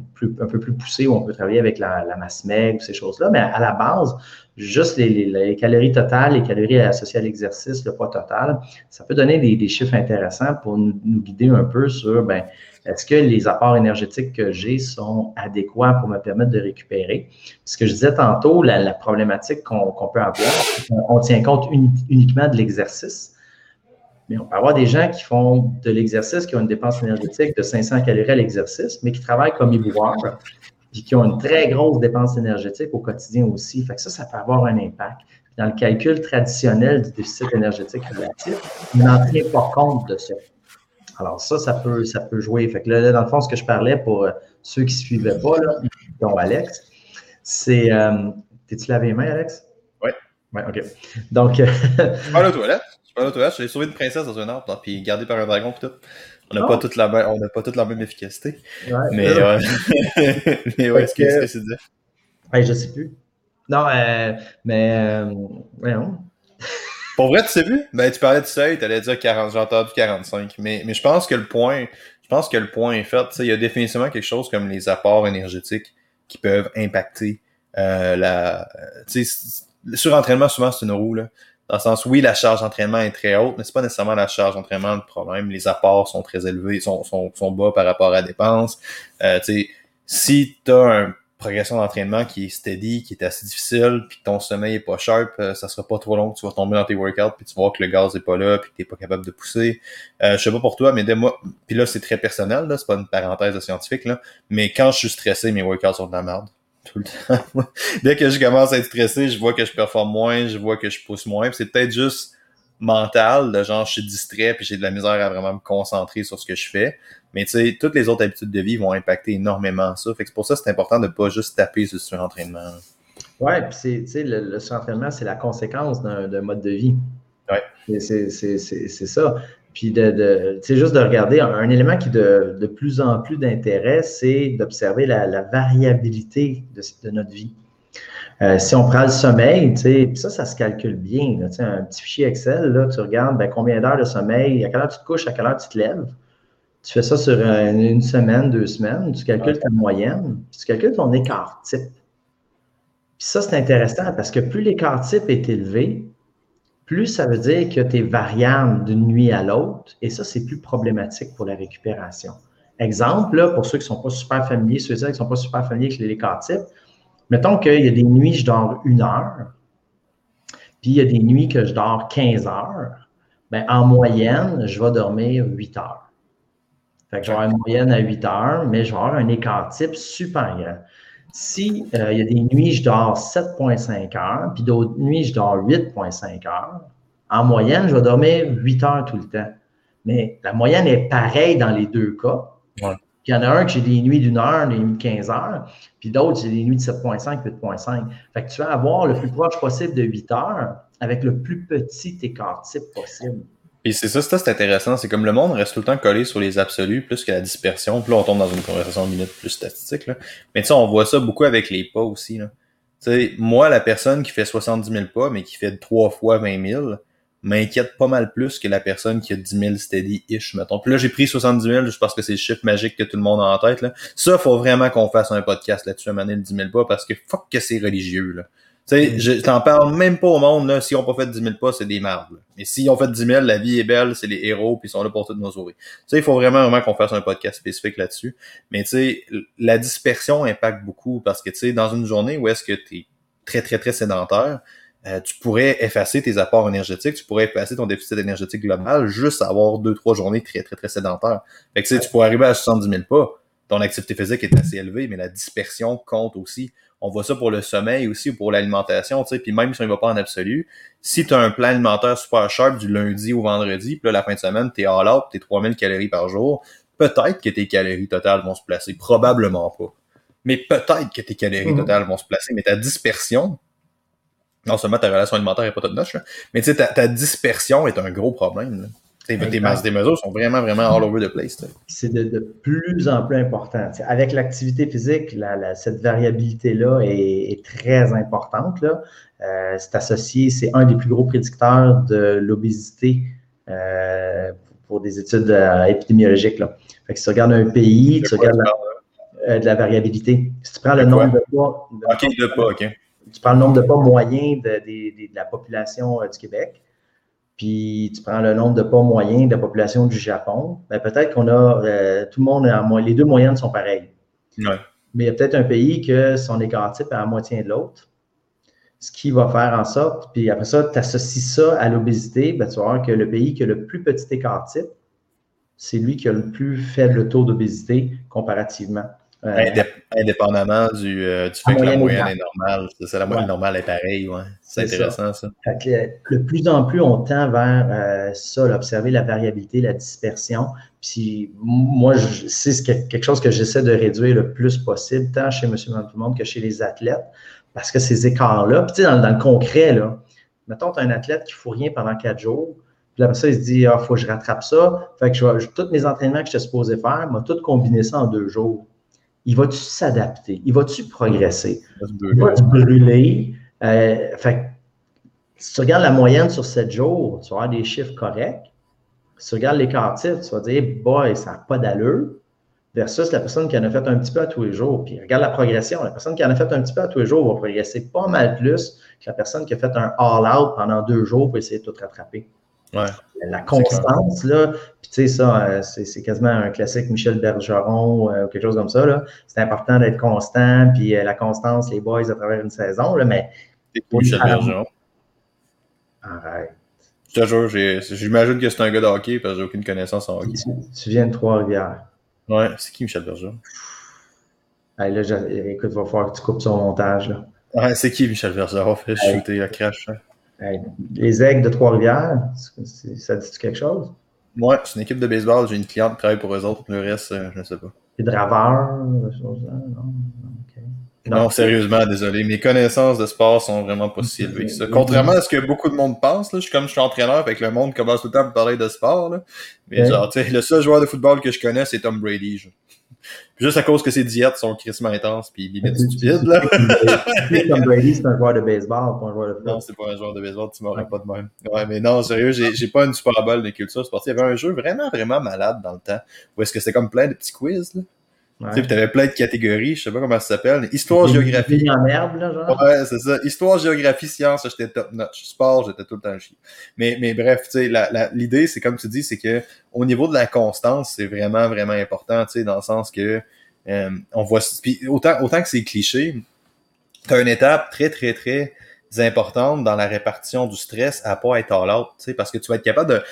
un peu plus poussé, où on peut travailler avec la, masse maigre, ces choses-là. Mais à la base, juste les, calories totales, les calories associées à l'exercice, le poids total, ça peut donner des, chiffres intéressants pour nous, guider un peu sur ben, est-ce que les apports énergétiques que j'ai sont adéquats pour me permettre de récupérer? Ce que je disais tantôt, la, problématique qu'on peut avoir, on tient compte uniquement de l'exercice. Mais on peut avoir des gens qui font de l'exercice, qui ont une dépense énergétique de 500 calories à l'exercice, mais qui travaillent comme éboueurs, puis qui ont une très grosse dépense énergétique au quotidien aussi. Fait que ça, ça peut avoir un impact. Dans le calcul traditionnel du déficit énergétique relatif, on n'en tient pas compte de ça. Alors ça, ça peut, ça peut jouer. Fait que là, dans le fond, ce que je parlais pour euh, ceux qui ne suivaient pas, là, dont Alex, c'est... Euh, T'es-tu lavé les mains, Alex? Oui. Oui, OK. Donc... Pas toilettes. Je J'ai sauvé une princesse dans un arbre, puis gardé par un dragon, puis tout. On n'a pas, toute la même, on pas toute la même efficacité. mais, euh, mais ouais, ce que, ce c'est dit. Ouais, je sais plus. Non, euh, mais euh, voyons. Pour vrai, tu sais plus? Ben, tu parlais de seuil, tu allais dire 40, j'ai entendu 45. Mais, mais je pense que le point, je pense que le point est fait. Il y a définitivement quelque chose comme les apports énergétiques qui peuvent impacter euh, la. Tu sais, le surentraînement, souvent, c'est une roue. Là. Dans le sens, oui, la charge d'entraînement est très haute, mais c'est pas nécessairement la charge d'entraînement le problème. Les apports sont très élevés, sont, sont, sont bas par rapport à la dépense. Euh, si tu as une progression d'entraînement qui est steady, qui est assez difficile, puis que ton sommeil est pas sharp, euh, ça sera pas trop long que tu vas tomber dans tes workouts, puis tu vas voir que le gaz est pas là, puis que t'es pas capable de pousser. Euh, je sais pas pour toi, mais de moi, puis là c'est très personnel, là, c'est pas une parenthèse scientifique, là, mais quand je suis stressé, mes workouts sont de la merde tout le temps. Dès que je commence à être stressé, je vois que je performe moins, je vois que je pousse moins. C'est peut-être juste mental, de genre je suis distrait puis j'ai de la misère à vraiment me concentrer sur ce que je fais. Mais tu sais, toutes les autres habitudes de vie vont impacter énormément ça. Fait que c'est pour ça que c'est important de pas juste taper sur le surentraînement. Ouais, puis c'est le, le surentraînement, c'est la conséquence d'un mode de vie. Ouais. C'est ça. Puis de, de juste de regarder un, élément qui de, de plus en plus d'intérêt, c'est d'observer la, la, variabilité de, de, notre vie. Euh, si on prend le sommeil, ça, ça se calcule bien. Là, un petit fichier Excel, là, tu regardes ben, combien d'heures de sommeil, à quelle heure tu te couches, à quelle heure tu te lèves. Tu fais ça sur une, semaine, deux semaines, tu calcules ta moyenne, puis tu calcules ton écart type. Puis ça, c'est intéressant parce que plus l'écart type est élevé, plus ça veut dire que tu es variable d'une nuit à l'autre, et ça, c'est plus problématique pour la récupération. Exemple, là, pour ceux qui ne sont pas super familiers, ceux qui ne sont pas super familiers avec les cas types, mettons qu'il y a des nuits, je dors une heure, puis il y a des nuits que je dors 15 heures, bien, en moyenne, je vais dormir 8 heures. Fait que je vais avoir une moyenne à 8 heures, mais je vais avoir un écart type super grand. Si euh, il y a des nuits, je dors 7,5 heures, puis d'autres nuits, je dors 8,5 heures, en moyenne, je vais dormir 8 heures tout le temps. Mais la moyenne est pareille dans les deux cas. Il y en a un que j'ai des nuits d'une heure, des nuits de 15 heures, puis d'autres, j'ai des nuits de 7,5, 8,5. Fait que tu vas avoir le plus proche possible de 8 heures avec le plus petit écart type possible. Puis c'est ça, c'est intéressant. C'est comme le monde reste tout le temps collé sur les absolus plus que la dispersion. Puis là, on tombe dans une conversation de minutes plus statistique. Là. Mais tu sais, on voit ça beaucoup avec les pas aussi. Là. Tu sais, moi, la personne qui fait 70 000 pas, mais qui fait trois fois 20 000, m'inquiète pas mal plus que la personne qui a 10 000 steady-ish, mettons. Puis là, j'ai pris 70 000 juste parce que c'est le chiffre magique que tout le monde a en tête. Là. Ça, faut vraiment qu'on fasse un podcast là-dessus à le 10 000 pas parce que fuck que c'est religieux. Là. Sais, je t'en parle même pas au monde, là. S'ils ont pas fait 10 000 pas, c'est des mardes. Mais s'ils ont fait 10 000, la vie est belle, c'est les héros, puis ils sont là pour toutes nos souris. Tu sais, il faut vraiment, vraiment qu'on fasse un podcast spécifique là-dessus. Mais tu sais, la dispersion impacte beaucoup parce que, tu sais, dans une journée où est-ce que tu es très, très, très sédentaire, euh, tu pourrais effacer tes apports énergétiques, tu pourrais effacer ton déficit énergétique global juste avoir deux, trois journées très, très, très sédentaires. Fait que, tu sais, tu pourrais arriver à 70 000 pas. Ton activité physique est assez élevée, mais la dispersion compte aussi on voit ça pour le sommeil aussi ou pour l'alimentation, tu sais, puis même si on ne va pas en absolu, si tu as un plan alimentaire super sharp du lundi au vendredi, puis là, la fin de semaine, tu es all out, tu es 3000 calories par jour, peut-être que tes calories totales vont se placer, probablement pas. Mais peut-être que tes calories mhm. totales vont se placer, mais ta dispersion, non seulement ta relation alimentaire est pas toute noche, mais tu sais, ta, dispersion est un gros problème. Là. Tes, masses des mesures sont vraiment, vraiment all over the place. C'est de, plus en plus important. avec l'activité physique, cette variabilité-là est, très importante. Là. Euh, c'est associé, c'est un des plus gros prédicteurs de l'obésité euh, pour des études euh, épidémiologiques. Là. Fait que si tu regardes un pays, tu regardes de la variabilité. Si tu prends le nombre de pas, de pas, OK. Tu prends le nombre de pas moyen de, de la population du Québec, puis tu prends le nombre de pas moyens de la population du Japon, ben peut-être qu'on a euh, tout le monde, à, les deux moyennes sont pareilles. Ouais. Mais il y a peut-être un pays que son écart type est à moitié de l'autre. Ce qui va faire en sorte, puis après ça, tu associes ça à l'obésité, ben tu vas voir que le pays qui a le plus petit écart type, c'est lui qui a le plus faible taux d'obésité comparativement. Indépendamment du, euh, du fait que la moyenne est normale. C'est la moyenne normale est pareille, ouais. C'est intéressant, ça. de plus en plus, on tend vers euh, ça, observer la variabilité, la dispersion. Puis moi, c'est quelque chose que j'essaie de réduire le plus possible, tant chez Monsieur tout le monde que chez les athlètes, parce que ces écarts-là, puis tu sais, dans, le concret, là, mettons, tu as un athlète qui ne fout rien pendant quatre jours, puis après ça, il se dit, il ah, faut que je rattrape ça. Fait que je, tous mes entraînements que j'étais supposé faire, moi, tout combiner ça en deux jours il va-tu s'adapter? Il va-tu progresser? Il va-tu brûler? Euh, fait, si tu regardes la moyenne sur 7 jours, tu vas avoir des chiffres corrects. Si tu regardes l'écart titre, tu vas dire, boy, ça n'a pas d'allure. Versus la personne qui en a fait un petit peu à tous les jours. Puis regarde la progression. La personne qui en a fait un petit peu à tous les jours va progresser pas mal plus que la personne qui a fait un all-out pendant deux jours pour essayer de tout rattraper. La constance, là, puis tu sais, ça, euh, c'est quasiment un classique Michel Bergeron euh, ou quelque chose comme ça. là. C'est important d'être constant, puis euh, la constance, les boys à travers une saison, là, mais. Michel Bergeron. Arrête. Je te jure, j'imagine que c'est un gars de hockey parce que j'ai aucune connaissance en hockey. Tu, viens de Trois-Rivières. Ouais, c'est qui Michel Bergeron? là, écoute, il va falloir que tu coupes son montage. Là. Ouais, c'est qui Michel Bergeron? Fait shooter, la crash. Hein. Les aigles de Trois-Rivières, ça dit quelque chose? Moi, c'est une équipe de baseball, j'ai une cliente qui travaille pour eux autres, le reste, euh, je ne sais pas. Les draveurs, des choses là, non? Non, sérieusement, désolé. Mes connaissances de sport sont vraiment pas si élevées que ça. Contrairement à ce que beaucoup de monde pense, là, je suis comme je suis entraîneur, avec le monde commence tout le temps à me parler de sport. Là. Mais genre, tu sais, le seul joueur de football que je connais, c'est Tom Brady. Juste à cause que ses diètes sont crissement intenses puis limite stupides. Là. Tom Brady, c'est un joueur de baseball, pas un joueur de football. Non, c'est pas un joueur de baseball, tu m'aurais pas de même. Ouais, mais non, sérieux, j'ai pas une super balle de culture sportive. Il y avait un jeu vraiment, vraiment malade dans le temps. Où est-ce que c'était comme plein de petits quiz, là. Tu sais, avais plein de catégories, je sais pas comment ça s'appelle. Histoire, géographie. en herbe, là, genre. Ouais, c'est ça. Histoire, géographie, science, j'étais top notch. Sport, j'étais tout le temps chier. Mais, mais bref, tu sais, l'idée, c'est comme tu dis, c'est que au niveau de la constance, c'est vraiment, vraiment important, tu sais, dans le sens que euh, on voit. Puis autant, autant que c'est cliché, tu as une étape très, très, très importante dans la répartition du stress à pas être all out, tu sais, parce que tu vas être capable de.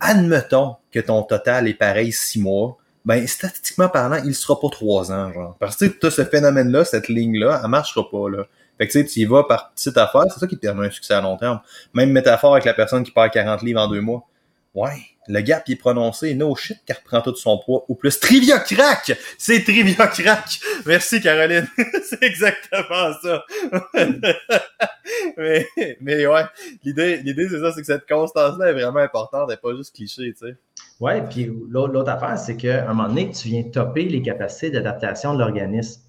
Admettons que ton total est pareil six mois ben statistiquement parlant, il sera pas trois ans, genre. Parce que tu ce phénomène-là, cette ligne-là, elle marchera pas, là. Fait que tu sais, tu y vas par petite affaire, c'est ça qui te permet un succès à long terme. Même métaphore avec la personne qui perd 40 livres en deux mois. Ouais, le gap est prononcé, no shit, qui reprend tout son poids, ou plus trivia crack! C'est trivia crack! Merci Caroline, c'est exactement ça. mais, mais ouais, l'idée, l'idée c'est ça, c'est que cette constance-là est vraiment importante, elle pas juste cliché, tu sais. Oui, puis l'autre affaire, c'est qu'à un moment donné, tu viens topper les capacités d'adaptation de l'organisme.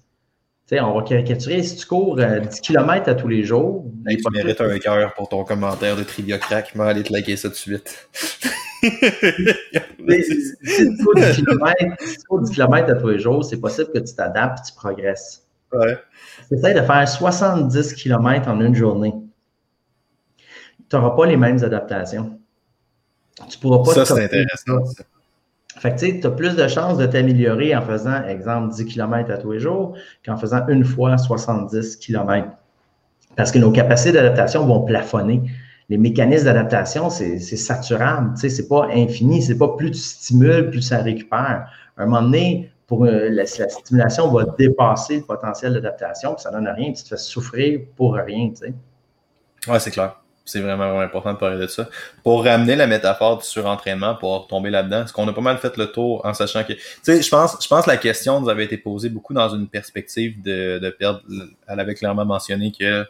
On va caricaturer, si tu cours 10 euh, km à tous les jours. tu mérites un cœur pour ton commentaire de Trivia Crack, mais allez te liker ça tout de suite. si tu cours 10 km, à tous les jours, c'est possible que tu t'adaptes et tu progresses. Ouais. Essaye de faire 70 km en une journée. Tu n'auras pas les mêmes adaptations. Tu pourras pas. Ça, c'est intéressant. Fait que tu as plus de chances de t'améliorer en faisant, exemple, 10 km à tous les jours qu'en faisant une fois 70 km. Parce que nos capacités d'adaptation vont plafonner. Les mécanismes d'adaptation, c'est saturable, tu sais, pas infini, c'est pas plus tu stimules, plus ça récupère. À un moment donné, pour euh, la, stimulation va dépasser le potentiel d'adaptation, puis ça donne rien, puis tu te fais souffrir pour rien, tu sais. C'est clair c'est vraiment, vraiment important de parler de ça. Pour ramener la métaphore du surentraînement, pour tomber là-dedans, est-ce qu'on a pas mal fait le tour en sachant que, tu sais, je pense, je pense que la question nous avait été posée beaucoup dans une perspective de, de perdre. Elle avait clairement mentionné que euh,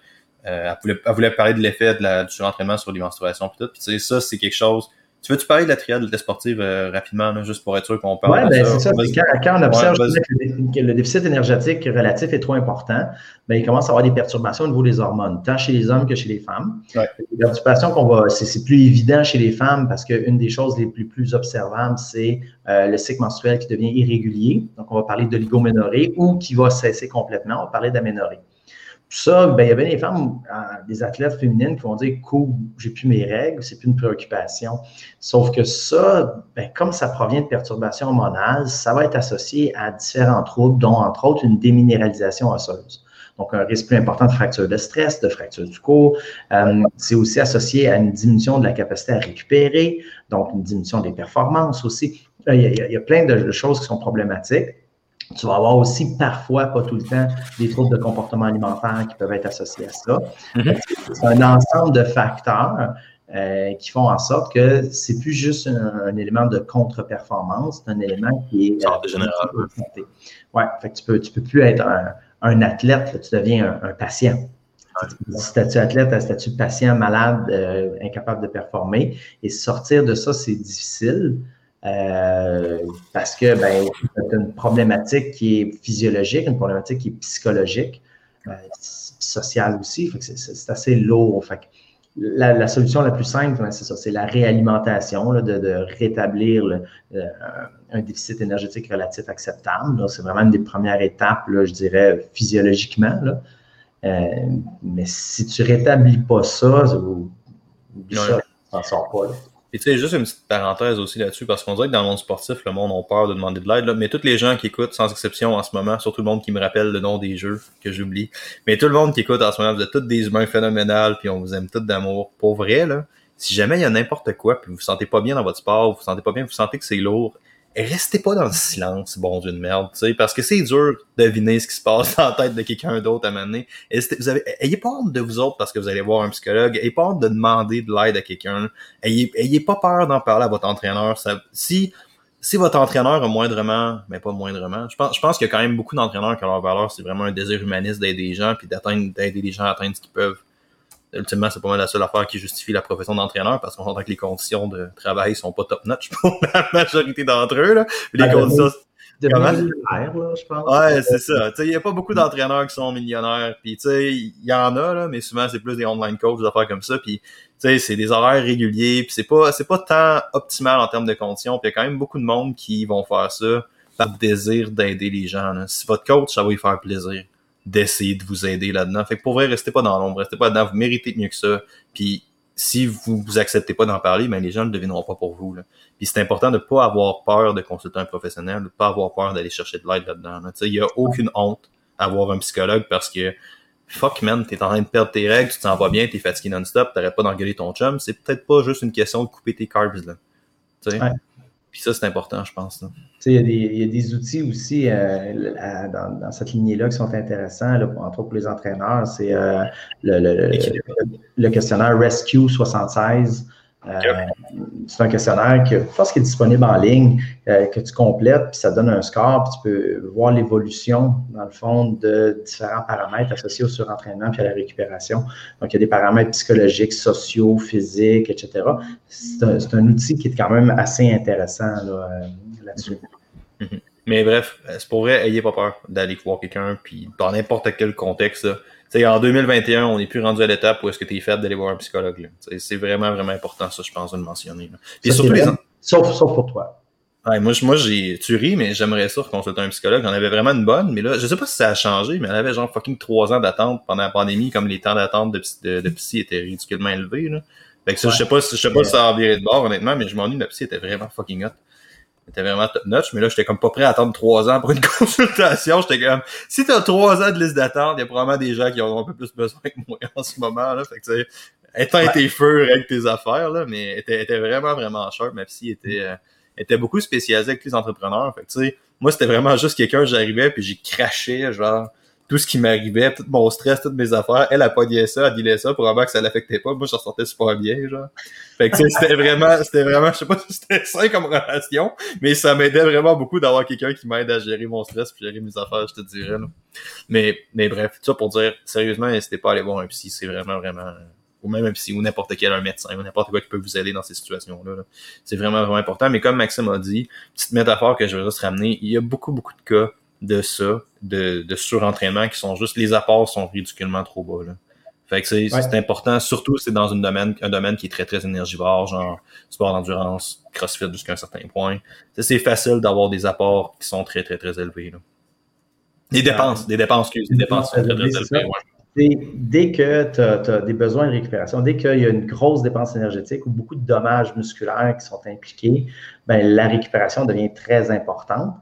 elle, voulait, elle, voulait, parler de l'effet du surentraînement sur les menstruations tout. Puis tu sais, ça, c'est quelque chose tu veux-tu parler de la triade de sportive euh, rapidement, juste pour être sûr qu'on parle de ben, ça? Oui, c'est ça. Quand, on observe que le déficit énergétique relatif est trop important, ben, il commence à avoir des perturbations au niveau des hormones, tant chez les hommes que chez les femmes. Ouais. Les perturbations qu'on va, c'est plus évident chez les femmes parce qu'une des choses les plus, plus observables, c'est euh, le cycle menstruel qui devient irrégulier. Donc, on va parler d'oligoménorrhée ou qui va cesser complètement. On va parler d'aménorrhée ça, ben, il y avait des femmes, euh, des athlètes féminines qui vont dire Cool, j'ai plus mes règles, c'est plus une préoccupation. Sauf que ça, ben, comme ça provient de perturbations hormonales, ça va être associé à différents troubles, dont entre autres une déminéralisation osseuse. Donc, un risque plus important de fracture de stress, de fracture du cou. Euh, c'est aussi associé à une diminution de la capacité à récupérer, donc une diminution des performances aussi. A, il y a plein de choses qui sont problématiques. Tu vas avoir aussi parfois, pas tout le temps, des troubles de comportement alimentaire qui peuvent être associés à ça. Mm-hmm. C'est un ensemble de facteurs euh, qui font en sorte que c'est plus juste un, élément de contre-performance, c'est un élément qui est. Euh, général. Ouais, fait que tu peux, tu peux plus être un, athlète, tu deviens un, patient. Statut athlète à statut patient, malade, euh, incapable de performer. Et sortir de ça, c'est difficile. Euh, parce que ben, c'est une problématique qui est physiologique, une problématique qui est psychologique, euh, sociale aussi. c'est, assez lourd. Fait la, solution la plus simple, c'est ça, c'est la réalimentation, de, rétablir euh, un déficit énergétique relatif acceptable. c'est vraiment une des premières étapes, je dirais, physiologiquement. mais si tu rétablis pas ça, oublie ça, tu t'en sors pas. Et tu sais, juste une petite parenthèse aussi là-dessus, parce qu'on dirait que dans le monde sportif, le monde a peur de demander de l'aide, mais tous les gens qui écoutent, sans exception en ce moment, surtout le monde qui me rappelle le nom des jeux que j'oublie, mais tout le monde qui écoute en ce moment, vous êtes tous des humains phénoménales, puis on vous aime tous d'amour. Pour vrai, là, si jamais il y a n'importe quoi, puis vous vous sentez pas bien dans votre sport, vous vous sentez pas bien, vous sentez que c'est lourd, restez pas dans le silence, bon Dieu de merde, parce que c'est dur de deviner ce qui se passe dans la tête de quelqu'un d'autre à mener. Vous avez, ayez pas honte de vous autres parce que vous allez voir un psychologue, ayez pas honte de demander de l'aide à quelqu'un, ayez, ayez pas peur d'en parler à votre entraîneur. Si si votre entraîneur a moindrement, mais pas moindrement, je pense, je pense qu'il y a quand même beaucoup d'entraîneurs qui ont leur valeur, c'est vraiment un désir humaniste d'aider les gens puis d'atteindre, d'aider les gens à atteindre ce qu'ils peuvent ultimement, c'est pas mal la seule affaire qui justifie la profession d'entraîneur parce qu'on entend que les conditions de travail sont pas top notch pour la majorité d'entre eux. Là. les conditions. De je pense. Ouais, c'est ça. Il n'y a pas beaucoup d'entraîneurs qui sont millionnaires. Puis, tu sais, il y en a, là, mais souvent, c'est plus des online coachs, des affaires comme ça. Puis, tu sais, c'est des horaires réguliers. Puis, c'est pas, c'est pas tant optimal en termes de conditions. Puis, il y a quand même beaucoup de monde qui vont faire ça par désir d'aider les gens. Là. Si votre coach, ça va lui faire plaisir d'essayer de vous aider là-dedans. Fait que pour vrai, restez pas dans l'ombre, restez pas là-dedans, vous méritez mieux que ça. Puis si vous vous acceptez pas d'en parler, ben les gens ne le devineront pas pour vous. Là. Puis c'est important de pas avoir peur de consulter un professionnel, de pas avoir peur d'aller chercher de l'aide là-dedans. Là. Il y a aucune honte à avoir un psychologue parce que fuck man, t'es en train de perdre tes règles, tu te sens pas bien, t'es fatigué non-stop, t'arrêtes pas d'engueuler ton chum. C'est peut-être pas juste une question de couper tes carbs là. Ouais. Puis ça, c'est important, je pense. Il y, y, a des outils aussi euh, dans, dans, cette lignée-là qui sont intéressants, là, entre autres pour les entraîneurs. C'est euh, le, le, le, questionnaire Rescue 76 euh, c'est un questionnaire que je pense qu'il est disponible en ligne, euh, que tu complètes, puis ça donne un score, puis tu peux voir l'évolution, dans le fond, de différents paramètres associés au surentraînement puis à la récupération. Donc, il y a des paramètres psychologiques, sociaux, physiques, etc. C'est un, outil qui est quand même assez intéressant euh, là-dessus. Mm-hmm. Mais bref, c'est pour vrai, ayez pas peur d'aller voir quelqu'un, puis dans n'importe quel contexte, en 2021, on n'est plus rendu à l'étape où est-ce que tu es fait d'aller voir un psychologue. C'est vraiment, vraiment important, ça, je pense, de le mentionner. surtout les... sauf, sauf pour toi. Ouais, moi, moi j'ai, tu ris, mais j'aimerais ça consulter un psychologue. J'en avais vraiment une bonne, mais là, je sais pas si ça a changé, mais elle avait genre fucking trois ans d'attente pendant la pandémie, comme les temps d'attente de, de, de, psy étaient ridiculement élevés, là. Fait que ça, je sais pas, je sais pas si ça a viré de bord, honnêtement, mais je m'ennuie, ma psy était vraiment fucking hot était vraiment top notch, mais là, j'étais comme pas prêt à attendre trois ans pour une consultation. J'étais comme, si t'as trois ans de liste d'attente, il y a probablement des gens qui ont un peu plus besoin que moi en ce moment, là. Fait que, tu sais, éteins tes feux, avec tes affaires, là, mais était, était vraiment, vraiment sharp. Ma psy était, euh, était beaucoup spécialisée avec les entrepreneurs. Fait que, tu sais, moi, c'était vraiment juste quelqu'un, j'arrivais, puis j'ai craché, genre, tout ce qui m'arrivait, tout mon stress, toutes mes affaires. Elle a pas dit ça, elle disait ça avoir que ça l'affectait pas. Moi, je ressortais super bien, genre. Fait que c'était vraiment, c'était vraiment, je sais pas si c'était sain comme relation, mais ça m'aidait vraiment beaucoup d'avoir quelqu'un qui m'aide à gérer mon stress puis gérer mes affaires, je te dirais. Là. Mais, mais bref, ça pour dire, sérieusement, n'hésitez pas à aller voir un psy, c'est vraiment, vraiment, ou même un psy, ou n'importe quel un médecin, ou n'importe quoi qui peut vous aider dans ces situations-là. -là, c'est vraiment, vraiment important. Mais comme Maxime a dit, petite métaphore que je vais juste ramener, il y a beaucoup, beaucoup de cas de ça, de, de surentraînement qui sont juste les apports sont ridiculement trop bas. Là. Fait que c'est important, surtout c'est dans une domaine, un domaine qui est très très énergivore, genre sport d'endurance, crossfit jusqu'à un certain point. C'est facile d'avoir des apports qui sont très très très élevés. Là. Des dépenses, des dépenses, des dépenses sont très très élevées. Dès que tu as, des besoins de récupération, dès qu'il y a une grosse dépense énergétique ou beaucoup de dommages musculaires qui sont impliqués, ben, la récupération devient très importante.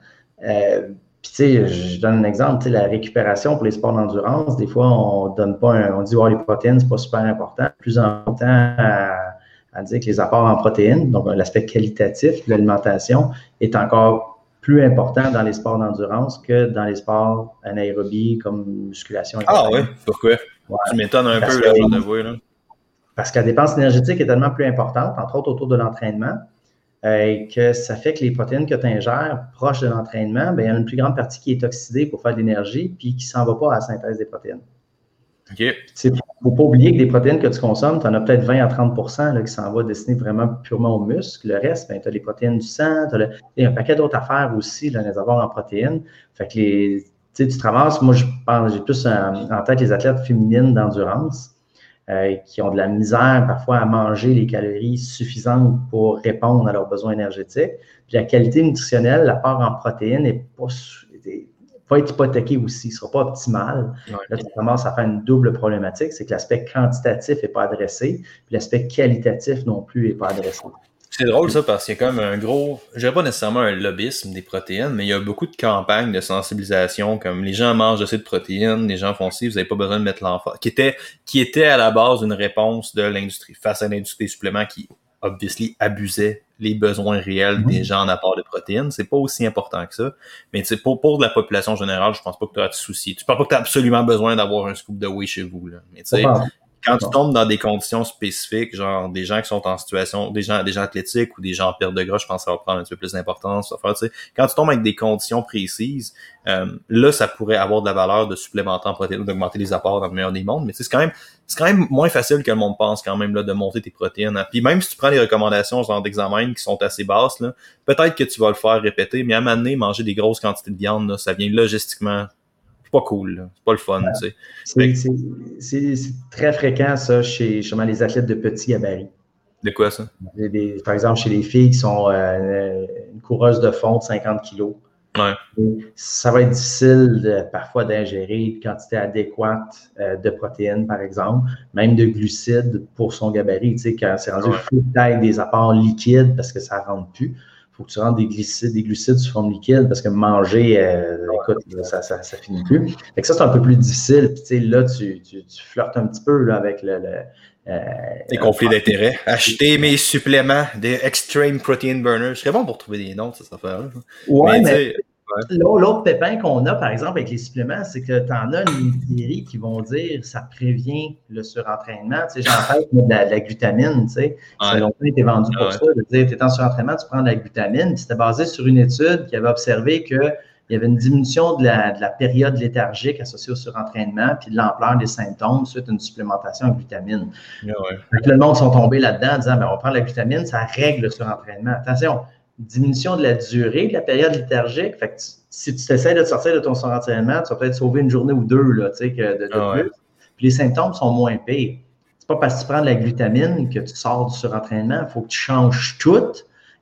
Euh, puis, tu sais, je donne un exemple, tu sais, la récupération pour les sports d'endurance, des fois, on donne pas un, on dit, oh, les protéines, c'est pas super important. Plus en temps à, à dire que les apports en protéines, donc l'aspect qualitatif de l'alimentation, est encore plus important dans les sports d'endurance que dans les sports anaérobies comme musculation. Ah oui, pourquoi? tu m'étonnes un peu, là, j'en avoue, là. Parce que la dépense énergétique est tellement plus importante, entre autres autour de l'entraînement, euh, que ça fait que les protéines que tu ingères proches de l'entraînement, ben, il y a une plus grande partie qui est oxydée pour faire de l'énergie puis qui ne s'en va pas à la synthèse des protéines. OK. Il ne faut pas oublier que les protéines que tu consommes, tu en as peut-être 20 à 30 là, qui s'en va destiné vraiment purement aux muscles. Le reste, ben, tu as les protéines du sang, tu as un paquet d'autres affaires aussi, là, les avoir en protéines. Fait que les, tu te ramasses, moi, je j'ai plus en tête les athlètes féminines d'endurance euh, qui ont de la misère parfois à manger les calories suffisantes pour répondre à leurs besoins énergétiques. Puis la qualité nutritionnelle, la part en protéines n'est pas, pas être hypothéquée aussi, ne sera pas optimale. Là, tu commences à faire une double problématique, c'est que l'aspect quantitatif n'est pas adressé, puis l'aspect qualitatif non plus n'est pas adressé. C'est drôle ça parce qu'il y a quand même un gros, je dirais pas nécessairement un lobbyisme des protéines, mais il y a beaucoup de campagnes de sensibilisation comme les gens mangent assez de protéines, les gens font ci, vous n'avez pas besoin de mettre l'enfant, qui était qui était à la base une réponse de l'industrie face à l'industrie des suppléments qui obviously, abusait les besoins réels Mhm. des gens en apport de protéines. C'est pas aussi important que ça. Mais pour, pour de la population générale, je pense pas que tu as de soucis. Tu penses pas que tu as absolument besoin d'avoir un scoop de whey chez vous. Là. Mais tu sais, quand tu tombes dans des conditions spécifiques, genre des gens qui sont en situation, des gens, des gens athlétiques ou des gens en perte de gras, je pense que ça va prendre un petit peu plus d'importance. ça va faire, tu sais, Quand tu tombes avec des conditions précises, euh, là, ça pourrait avoir de la valeur de supplémenter en protéines ou d'augmenter les apports dans le meilleur des mondes. Mais c'est quand même, c'est quand même moins facile que le monde pense quand même là, de monter tes protéines. hein. Puis même si tu prends les recommandations genre d'examen qui sont assez basses, là, peut-être que tu vas le faire répéter, mais à un moment donné, manger des grosses quantités de viande, là, ça vient logistiquement pas cool. C'est pas le fun. C'est- très fréquent, ça, chez justement, les athlètes de petits gabarits. De quoi ça? Des- par exemple, chez les filles qui sont euh, une coureuse de fond de 50 kilos. Ouais. Ça va être difficile de- parfois d'ingérer une quantité adéquate euh, de protéines, par exemple, même de glucides pour son gabarit. Tu sais, quand c'est rendu, Ouais. tu ailles des apports liquides parce que ça ne rentre plus. Il faut que tu rentres des glucides, des glucides sous forme liquide parce que manger, euh, écoute, ça, ça, ça finit plus. Fait que ça, c'est un peu plus difficile. Puis, tu sais, là, tu, tu, tu flirtes un petit peu là, avec le, le, euh, Des conflits d'intérêts. Acheter mes suppléments, des Extreme Protein Burners. Je serais bon pour trouver des noms de cette affaire-là. Ouais, mais L'autre pépin qu'on a, par exemple, avec les suppléments, c'est que tu en as une série qui vont dire ça prévient le surentraînement. Tu sais, j'en fais de la, glutamine, tu sais. Ça a Ouais. longtemps été vendu pour Ouais. ça, de dire tu es en surentraînement, tu prends de la glutamine. C'était basé sur une étude qui avait observé qu'il y avait une diminution de la, de la période léthargique associée au surentraînement, puis de l'ampleur des symptômes suite à une supplémentation en glutamine. ouais. Fait que le monde sont tombés là-dedans en disant ben, on prend la glutamine, ça règle le surentraînement. Attention, diminution de la durée de la période léthargique. Fait que tu- si tu essaies de te sortir de ton surentraînement, tu vas peut-être sauver une journée ou deux là, que de, de Ah ouais. plus. Puis les symptômes sont moins pires. C'est pas parce que tu prends de la glutamine que tu sors du surentraînement. Il faut que tu changes tout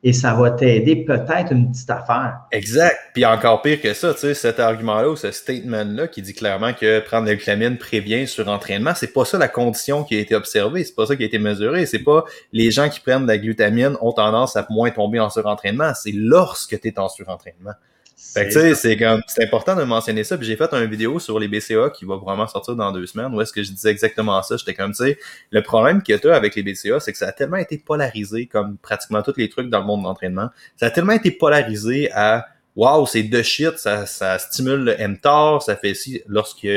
et ça va t'aider peut-être une petite affaire. Exact. Puis encore pire que ça, tu sais, cet argument-là ou ce statement-là qui dit clairement que prendre la glutamine prévient sur entraînement, c'est pas ça la condition qui a été observée, c'est pas ça qui a été mesuré, c'est pas les gens qui prennent de la glutamine ont tendance à moins tomber en surentraînement, c'est lorsque tu es en surentraînement. Fait que tu sais, c'est comme c'est important de mentionner ça. Puis j'ai fait une vidéo sur les BCA qui va vraiment sortir dans deux semaines où est-ce que je disais exactement ça. J'étais comme tu sais, le problème que tu as avec les BCA, c'est que ça a tellement été polarisé comme pratiquement tous les trucs dans le monde de l'entraînement. Ça a tellement été polarisé à Wow, c'est de shit, ça, ça stimule le mTOR, ça fait ci lorsque,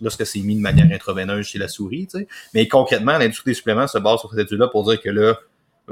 lorsque c'est mis de manière intraveineuse chez la souris, tu sais. Mais concrètement, l'industrie des suppléments se base sur cette étude-là pour dire que là,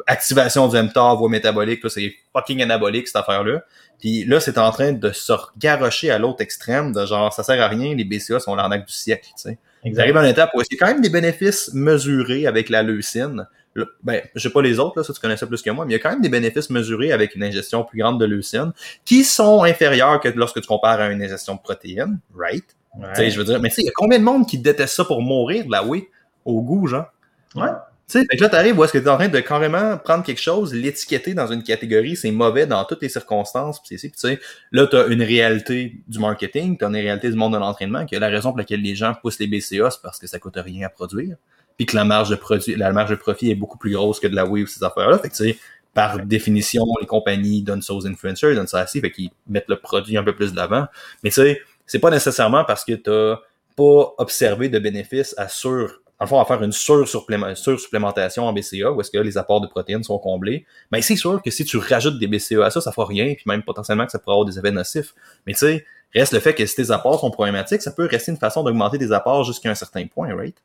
activation du mTOR, voie métabolique, là, c'est fucking anabolique, cette affaire-là. Puis là, c'est en train de se garrocher à l'autre extrême, de genre, ça sert à rien, les BCA sont l'arnaque du siècle, tu sais. Ça Exact. arrive à une étape où il y a quand même des bénéfices mesurés avec la leucine. Le- Ben, je sais pas les autres, là, ça tu connais ça plus que moi, mais il y a quand même des bénéfices mesurés avec une ingestion plus grande de leucine qui sont inférieurs que lorsque tu compares à une ingestion de protéines, right? Ouais. Tu sais, je veux dire, mais tu sais, il y a combien de monde qui déteste ça pour mourir? De la whey au goût, genre? Ouais. Tu sais, fait que là, t'arrives où est-ce que t'es en train de carrément prendre quelque chose, l'étiqueter dans une catégorie, c'est mauvais dans toutes les circonstances, pis c'est ci, pis tu sais, là, t'as une réalité du marketing, t'as une réalité du monde de l'entraînement, que la raison pour laquelle les gens poussent les BCA, c'est parce que ça coûte rien à produire, puis que la marge de produit, la marge de profit est beaucoup plus grosse que de la ou ces affaires-là, fait que tu sais, par définition, les compagnies donnent ça aux influencers, donnent ça assez, fait qu'ils mettent le produit un peu plus de l'avant, mais tu sais, c'est pas nécessairement parce que t'as pas observé de bénéfices à sur en fond, à faire une sur-supplément- sur-supplémentation en BCA, où est-ce que les apports de protéines sont comblés, mais c'est sûr que si tu rajoutes des BCA à ça, ça fera rien, puis même potentiellement que ça pourrait avoir des effets nocifs. Mais tu sais, reste le fait que si tes apports sont problématiques, ça peut rester une façon d'augmenter des apports jusqu'à un certain point, right?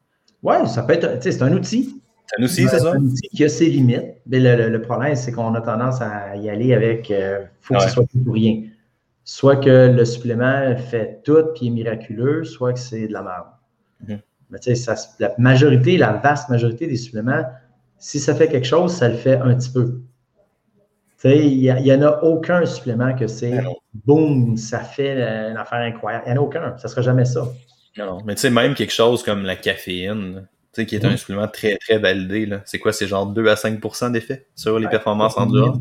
Ouais, ça peut être, tu sais, c'est un outil. Ça nous aussi, c'est ça? un outil qui a ses limites. Mais le, le- le problème, c'est qu'on a tendance à y aller avec euh, faut que Ouais. ce soit tout ou rien. Soit que le supplément fait tout puis est miraculeux, soit que c'est de la merde. Mhm. Mais tu sais, ça la majorité, la vaste majorité des suppléments, si ça fait quelque chose, ça le fait un petit peu. Tu sais, il n'y en a aucun supplément que c'est boum, ça fait euh, une affaire incroyable. Il n'y en a aucun. Ça ne sera jamais ça. Non. Mais tu sais, même quelque chose comme la caféine, tu sais, qui est un Mhm. supplément très, très validé, là. C'est quoi? C'est genre 2 à 5% d'effet sur les Ouais. performances endurance.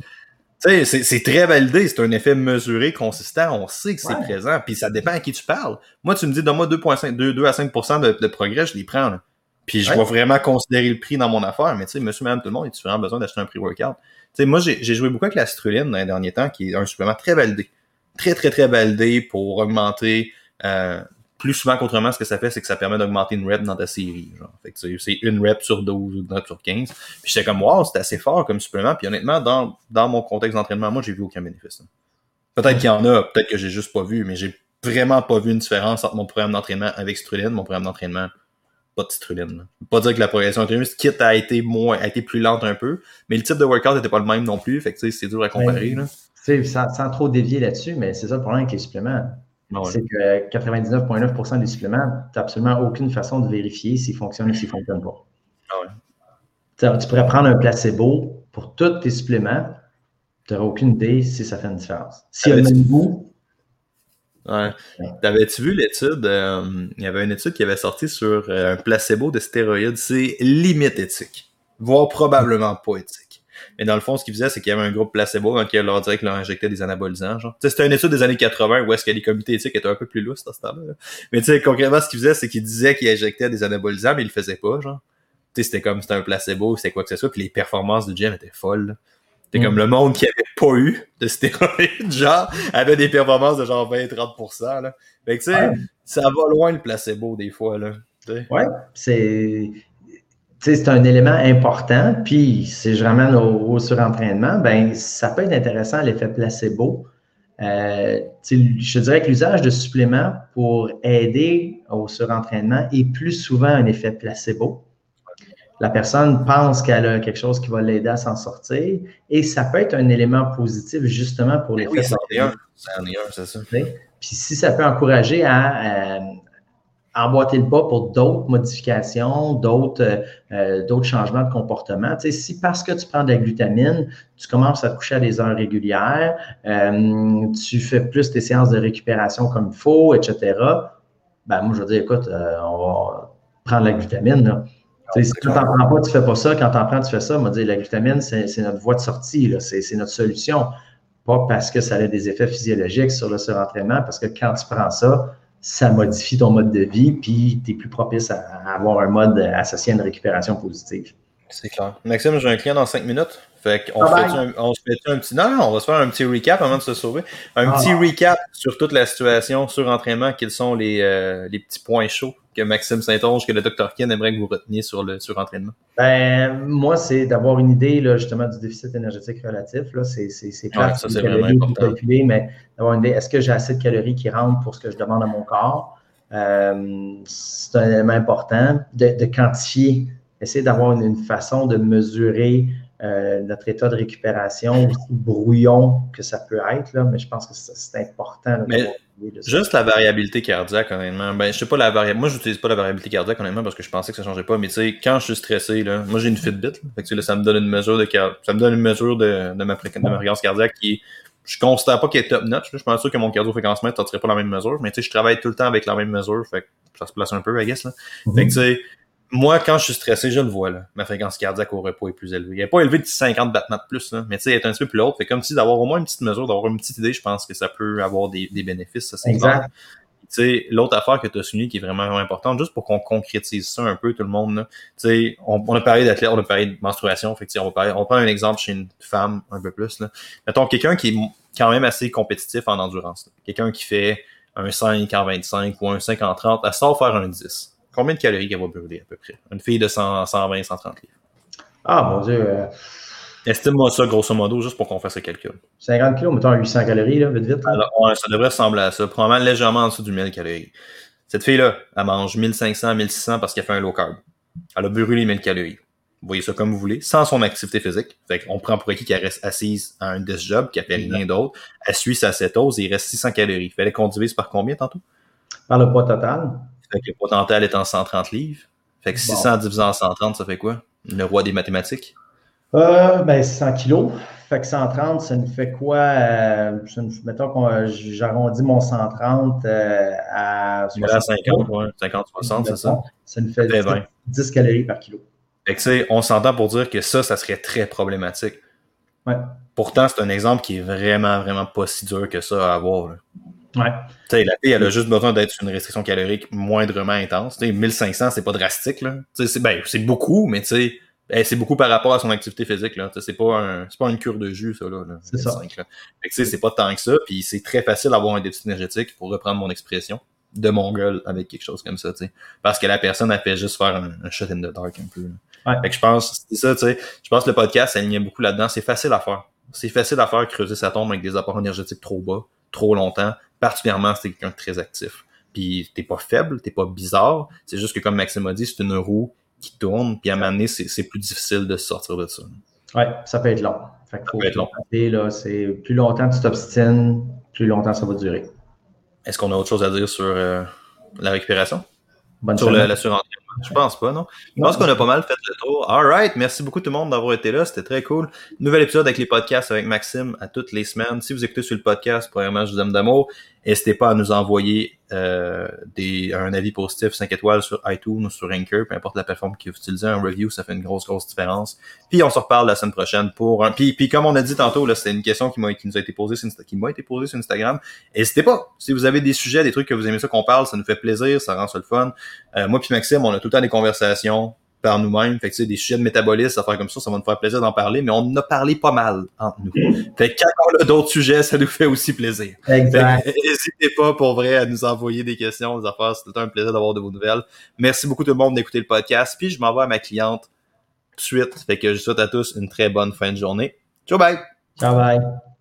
Sais, c'est- très validé, c'est un effet mesuré, consistant, on sait que c'est Ouais. présent, puis ça dépend à qui tu parles. Moi, tu me dis, donne-moi 2,5, 2, 2 à 5 de, de progrès, je les prends, là. Puis je Ouais. vais vraiment considérer le prix dans mon affaire, mais tu sais, monsieur, madame, tout le monde, a-tu vraiment besoin d'acheter un prix-workout? Tu sais, moi, j'ai j'ai joué beaucoup avec la citrulline dans les derniers temps, qui est un supplément très validé. Très, très, très validé pour augmenter, euh, plus souvent qu'autrement, ce que ça fait, c'est que ça permet d'augmenter une rep dans ta série. Genre. Fait que c'est une rep sur 12 ou une rep sur 15. Puis j'étais comme, wow, c'est assez fort comme supplément. Puis honnêtement, dans, dans mon contexte d'entraînement, moi, j'ai vu aucun bénéfice. Peut-être qu'il y en a, peut-être que j'ai juste pas vu, mais j'ai vraiment pas vu une différence entre mon programme d'entraînement avec Struline, mon programme d'entraînement pas de citrulline. Pas dire que la progression était quitte a été moins, a été plus lente un peu, mais le type de workout n'était pas le même non plus, fait que c'est dur à comparer. Là. Sans, sans trop dévier là-dessus, mais c'est ça le problème avec les suppléments. Ah c'est que 99,9% des suppléments, tu n'as absolument aucune façon de vérifier s'ils fonctionnent ou s'ils ne fonctionnent pas. Ah tu pourrais prendre un placebo pour tous tes suppléments, tu n'auras aucune idée si ça fait une différence. Si y a le même goût, Ouais. T'avais-tu vu l'étude? Euh, il y avait une étude qui avait sorti sur euh, un placebo de stéroïdes. C'est limite éthique. Voire probablement pas éthique. Mais dans le fond, ce qu'ils faisaient, c'est qu'il y avait un groupe placebo dans lequel leur dirait que leur injectait des anabolisants. Genre. C'était une étude des années 80 où est-ce que les comités éthiques étaient un peu plus lousses à ce temps-là. Mais tu sais, concrètement, ce qu'ils faisaient, c'est qu'ils disaient qu'ils injectaient des anabolisants, mais ils le faisaient pas, genre. Tu sais, c'était comme c'était un placebo, c'était quoi que ce soit, puis les performances du gym étaient folles. C'est comme mm. le monde qui avait pas eu de stéroïdes, genre, avait des performances de genre 20-30%. Là. Fait que, tu sais, ça va loin le placebo des fois, là. Ouais, c'est. C'est un élément important. Puis, si je ramène au, surentraînement, ben ça peut être intéressant l'effet placebo. Euh, je dirais que l'usage de suppléments pour aider au surentraînement est plus souvent un effet placebo la personne pense qu'elle a quelque chose qui va l'aider à s'en sortir et ça peut être un élément positif justement pour les oui, c'est ça. Puis si ça peut encourager à, emboîter le pas pour d'autres modifications, d'autres euh, d'autres changements de comportement. Si parce que tu prends de la glutamine, tu commences à te coucher à des heures régulières, euh, tu fais plus tes séances de récupération comme il faut, etc., ben moi, je veux dire, écoute, euh, on va prendre la glutamine. Si tu n'en prends pas, tu ne fais pas ça. Quand tu en prends, tu fais ça. On dire, la glutamine, c'est notre voie de sortie. C'est notre solution. Pas parce que ça a des effets physiologiques sur le surentraînement, parce que quand tu prends ça, ça modifie ton mode de vie, puis tu es plus propice à, avoir un mode associé à une récupération positive. C'est clair. Maxime, j'ai un client dans cinq minutes. Fait qu'on se fait, un, on se fait un petit. Non, non, on va se faire un petit recap avant de se sauver. Un ah. petit recap sur toute la situation sur entraînement. Quels sont les, euh, les petits points chauds que Maxime Saint-Onge, que le Dr. Ken aimerait que vous reteniez sur le surentraînement? Ben, moi, c'est d'avoir une idée là, justement du déficit énergétique relatif. C'est clair, ça, c'est vraiment important. Calculer, mais d'avoir une idée, est-ce que j'ai assez de calories qui rentrent pour ce que je demande à mon corps? Euh, c'est un élément important de, de quantifier, essayer d'avoir une, façon de mesurer euh, notre état de récupération, aussi brouillon que ça peut être, là, mais je pense que c'est important. mais juste la variabilité cardiaque, honnêtement, ben, je sais pas la variabilité. Moi, j'utilise pas la variabilité cardiaque, honnêtement, parce que je pensais que ça changeait pas, mais tu sais, quand je suis stressé, là, moi, j'ai une Fitbit, là, fait que, là, ça me donne une mesure de, ça me donne une mesure de, de ma fréquence, cardiaque qui je considère pas qu'elle est top notch. Je suis pas sûr que mon cardio-fréquence mètre ne pas la même mesure, mais tu sais, je travaille tout le temps avec la même mesure, fait que ça se place un peu, I guess, là. Fait que tu sais, moi, quand je suis stressé, je le vois, là. Ma fréquence cardiaque au repos est plus élevée. Elle n'est pas élevée de 50 battements de plus, là. Mais tu sais, elle est un petit peu plus haute. Fait comme si d'avoir au moins une petite mesure, d'avoir une petite idée, je pense que ça peut avoir des, des bénéfices, ça, c'est exact. Tu sais, l'autre affaire que tu as souligné qui est vraiment, vraiment importante, juste pour qu'on concrétise ça un peu, tout le monde, tu sais, on, on, a parlé d'athlète, on a parlé de menstruation, fait que, on va parler, on prend un exemple chez une femme un peu plus, là. Mettons, quelqu'un qui est quand même assez compétitif en endurance, Quelqu'un qui fait un 5 en 25 ou un 5 en 30, elle sort faire un 10 Combien de calories qu'elle va brûler à peu près? Une fille de 100, 120, 130 livres. Ah, mon Dieu. Euh, Estime-moi ça, grosso modo, juste pour qu'on fasse le calcul. 50 kilos, mettons 800 calories, là, vite, vite. Alors, ouais, ça devrait ressembler à ça. Probablement légèrement en dessous du 1000 calories. Cette fille-là, elle mange 1500, 1600 parce qu'elle fait un low carb. Elle a brûlé 1000 calories. Vous voyez ça comme vous voulez, sans son activité physique. Fait qu'on prend pour acquis qu'elle reste assise à un desk job, qu'elle fait rien d'autre. Elle suit sa cétose et il reste 600 calories. Fallait qu'on divise par combien tantôt? Par le poids total. Fait que le potentiel est en 130 livres. Fait que 600 divisé en 130, ça fait quoi? Le roi des mathématiques? Euh, ben, 100 kilos. Fait que 130, ça nous fait quoi? Euh, mettons que j'arrondis mon 130 euh, à 60. 50, ouais, 50, 60, c'est ça? Ça nous fait 10, calories par kilo. Fait que, on s'entend pour dire que ça, ça serait très problématique. Ouais. Pourtant, c'est un exemple qui est vraiment, vraiment pas si dur que ça à avoir. Là. Ouais. la fille, elle a juste besoin d'être sur une restriction calorique moindrement intense. T'sais, 1500, c'est pas drastique. Là. C'est, ben, c'est beaucoup, mais c'est beaucoup par rapport à son activité physique. Là. C'est, pas un, c'est pas une cure de jus, ça. Là, c'est ça. Fait que, c'est pas tant que ça. Puis c'est très facile d'avoir un déficit énergétique, pour reprendre mon expression. de mon gueule avec quelque chose comme ça, tu sais. Parce que la personne a fait juste faire un, shot in the dark un peu. Ouais. Fait que je pense, c'est ça, tu sais. Je pense que le podcast s'alignait beaucoup là-dedans. C'est facile à faire. C'est facile à faire creuser sa tombe avec des apports énergétiques trop bas, trop longtemps, particulièrement si t'es quelqu'un de très actif. Puis t'es pas faible, t'es pas bizarre. C'est juste que comme Maxime a dit, c'est une roue qui tourne, puis à un moment donné, c'est plus difficile de sortir de ça. Ouais, ça peut être long. Fait que Ça peut être long. là, c'est plus longtemps tu t'obstines, plus longtemps ça va durer. Est-ce qu'on a autre chose à dire sur euh, la récupération? Bonne Sur semaine. la? Je pense pas, non? Je pense qu'on a pas mal fait le tour. Alright, merci beaucoup tout le monde d'avoir été là. C'était très cool. Nouvel épisode avec les podcasts avec Maxime à toutes les semaines. Si vous écoutez sur le podcast, premièrement, je vous aime d'amour. N'hésitez pas à nous envoyer euh, un avis positif 5 étoiles sur iTunes ou sur Anchor, peu importe la plateforme que vous utilisez. Un review, ça fait une grosse, grosse différence. Puis on se reparle la semaine prochaine pour un. Puis, puis comme on a dit tantôt, là, c'était une question qui m'a qui nous a été posée sur qui m'a été posée sur Instagram. N'hésitez pas. Si vous avez des sujets, des trucs que vous aimez ça qu'on parle, ça nous fait plaisir, ça rend ça le fun. Euh, moi puis Maxime, on a tout le temps des conversations par nous-mêmes. Fait que tu sais, des sujets de métabolisme, affaires comme ça, ça va nous faire plaisir d'en parler, mais on en a parlé pas mal entre nous. Fait que quand on a d'autres sujets, ça nous fait aussi plaisir. N'hésitez pas pour vrai à nous envoyer des questions, des affaires. C'est un plaisir d'avoir de vos nouvelles. Merci beaucoup tout le monde d'écouter le podcast. Puis je m'en vais à ma cliente tout de suite. Fait que je souhaite à tous une très bonne fin de journée. Ciao bye! Ciao, bye.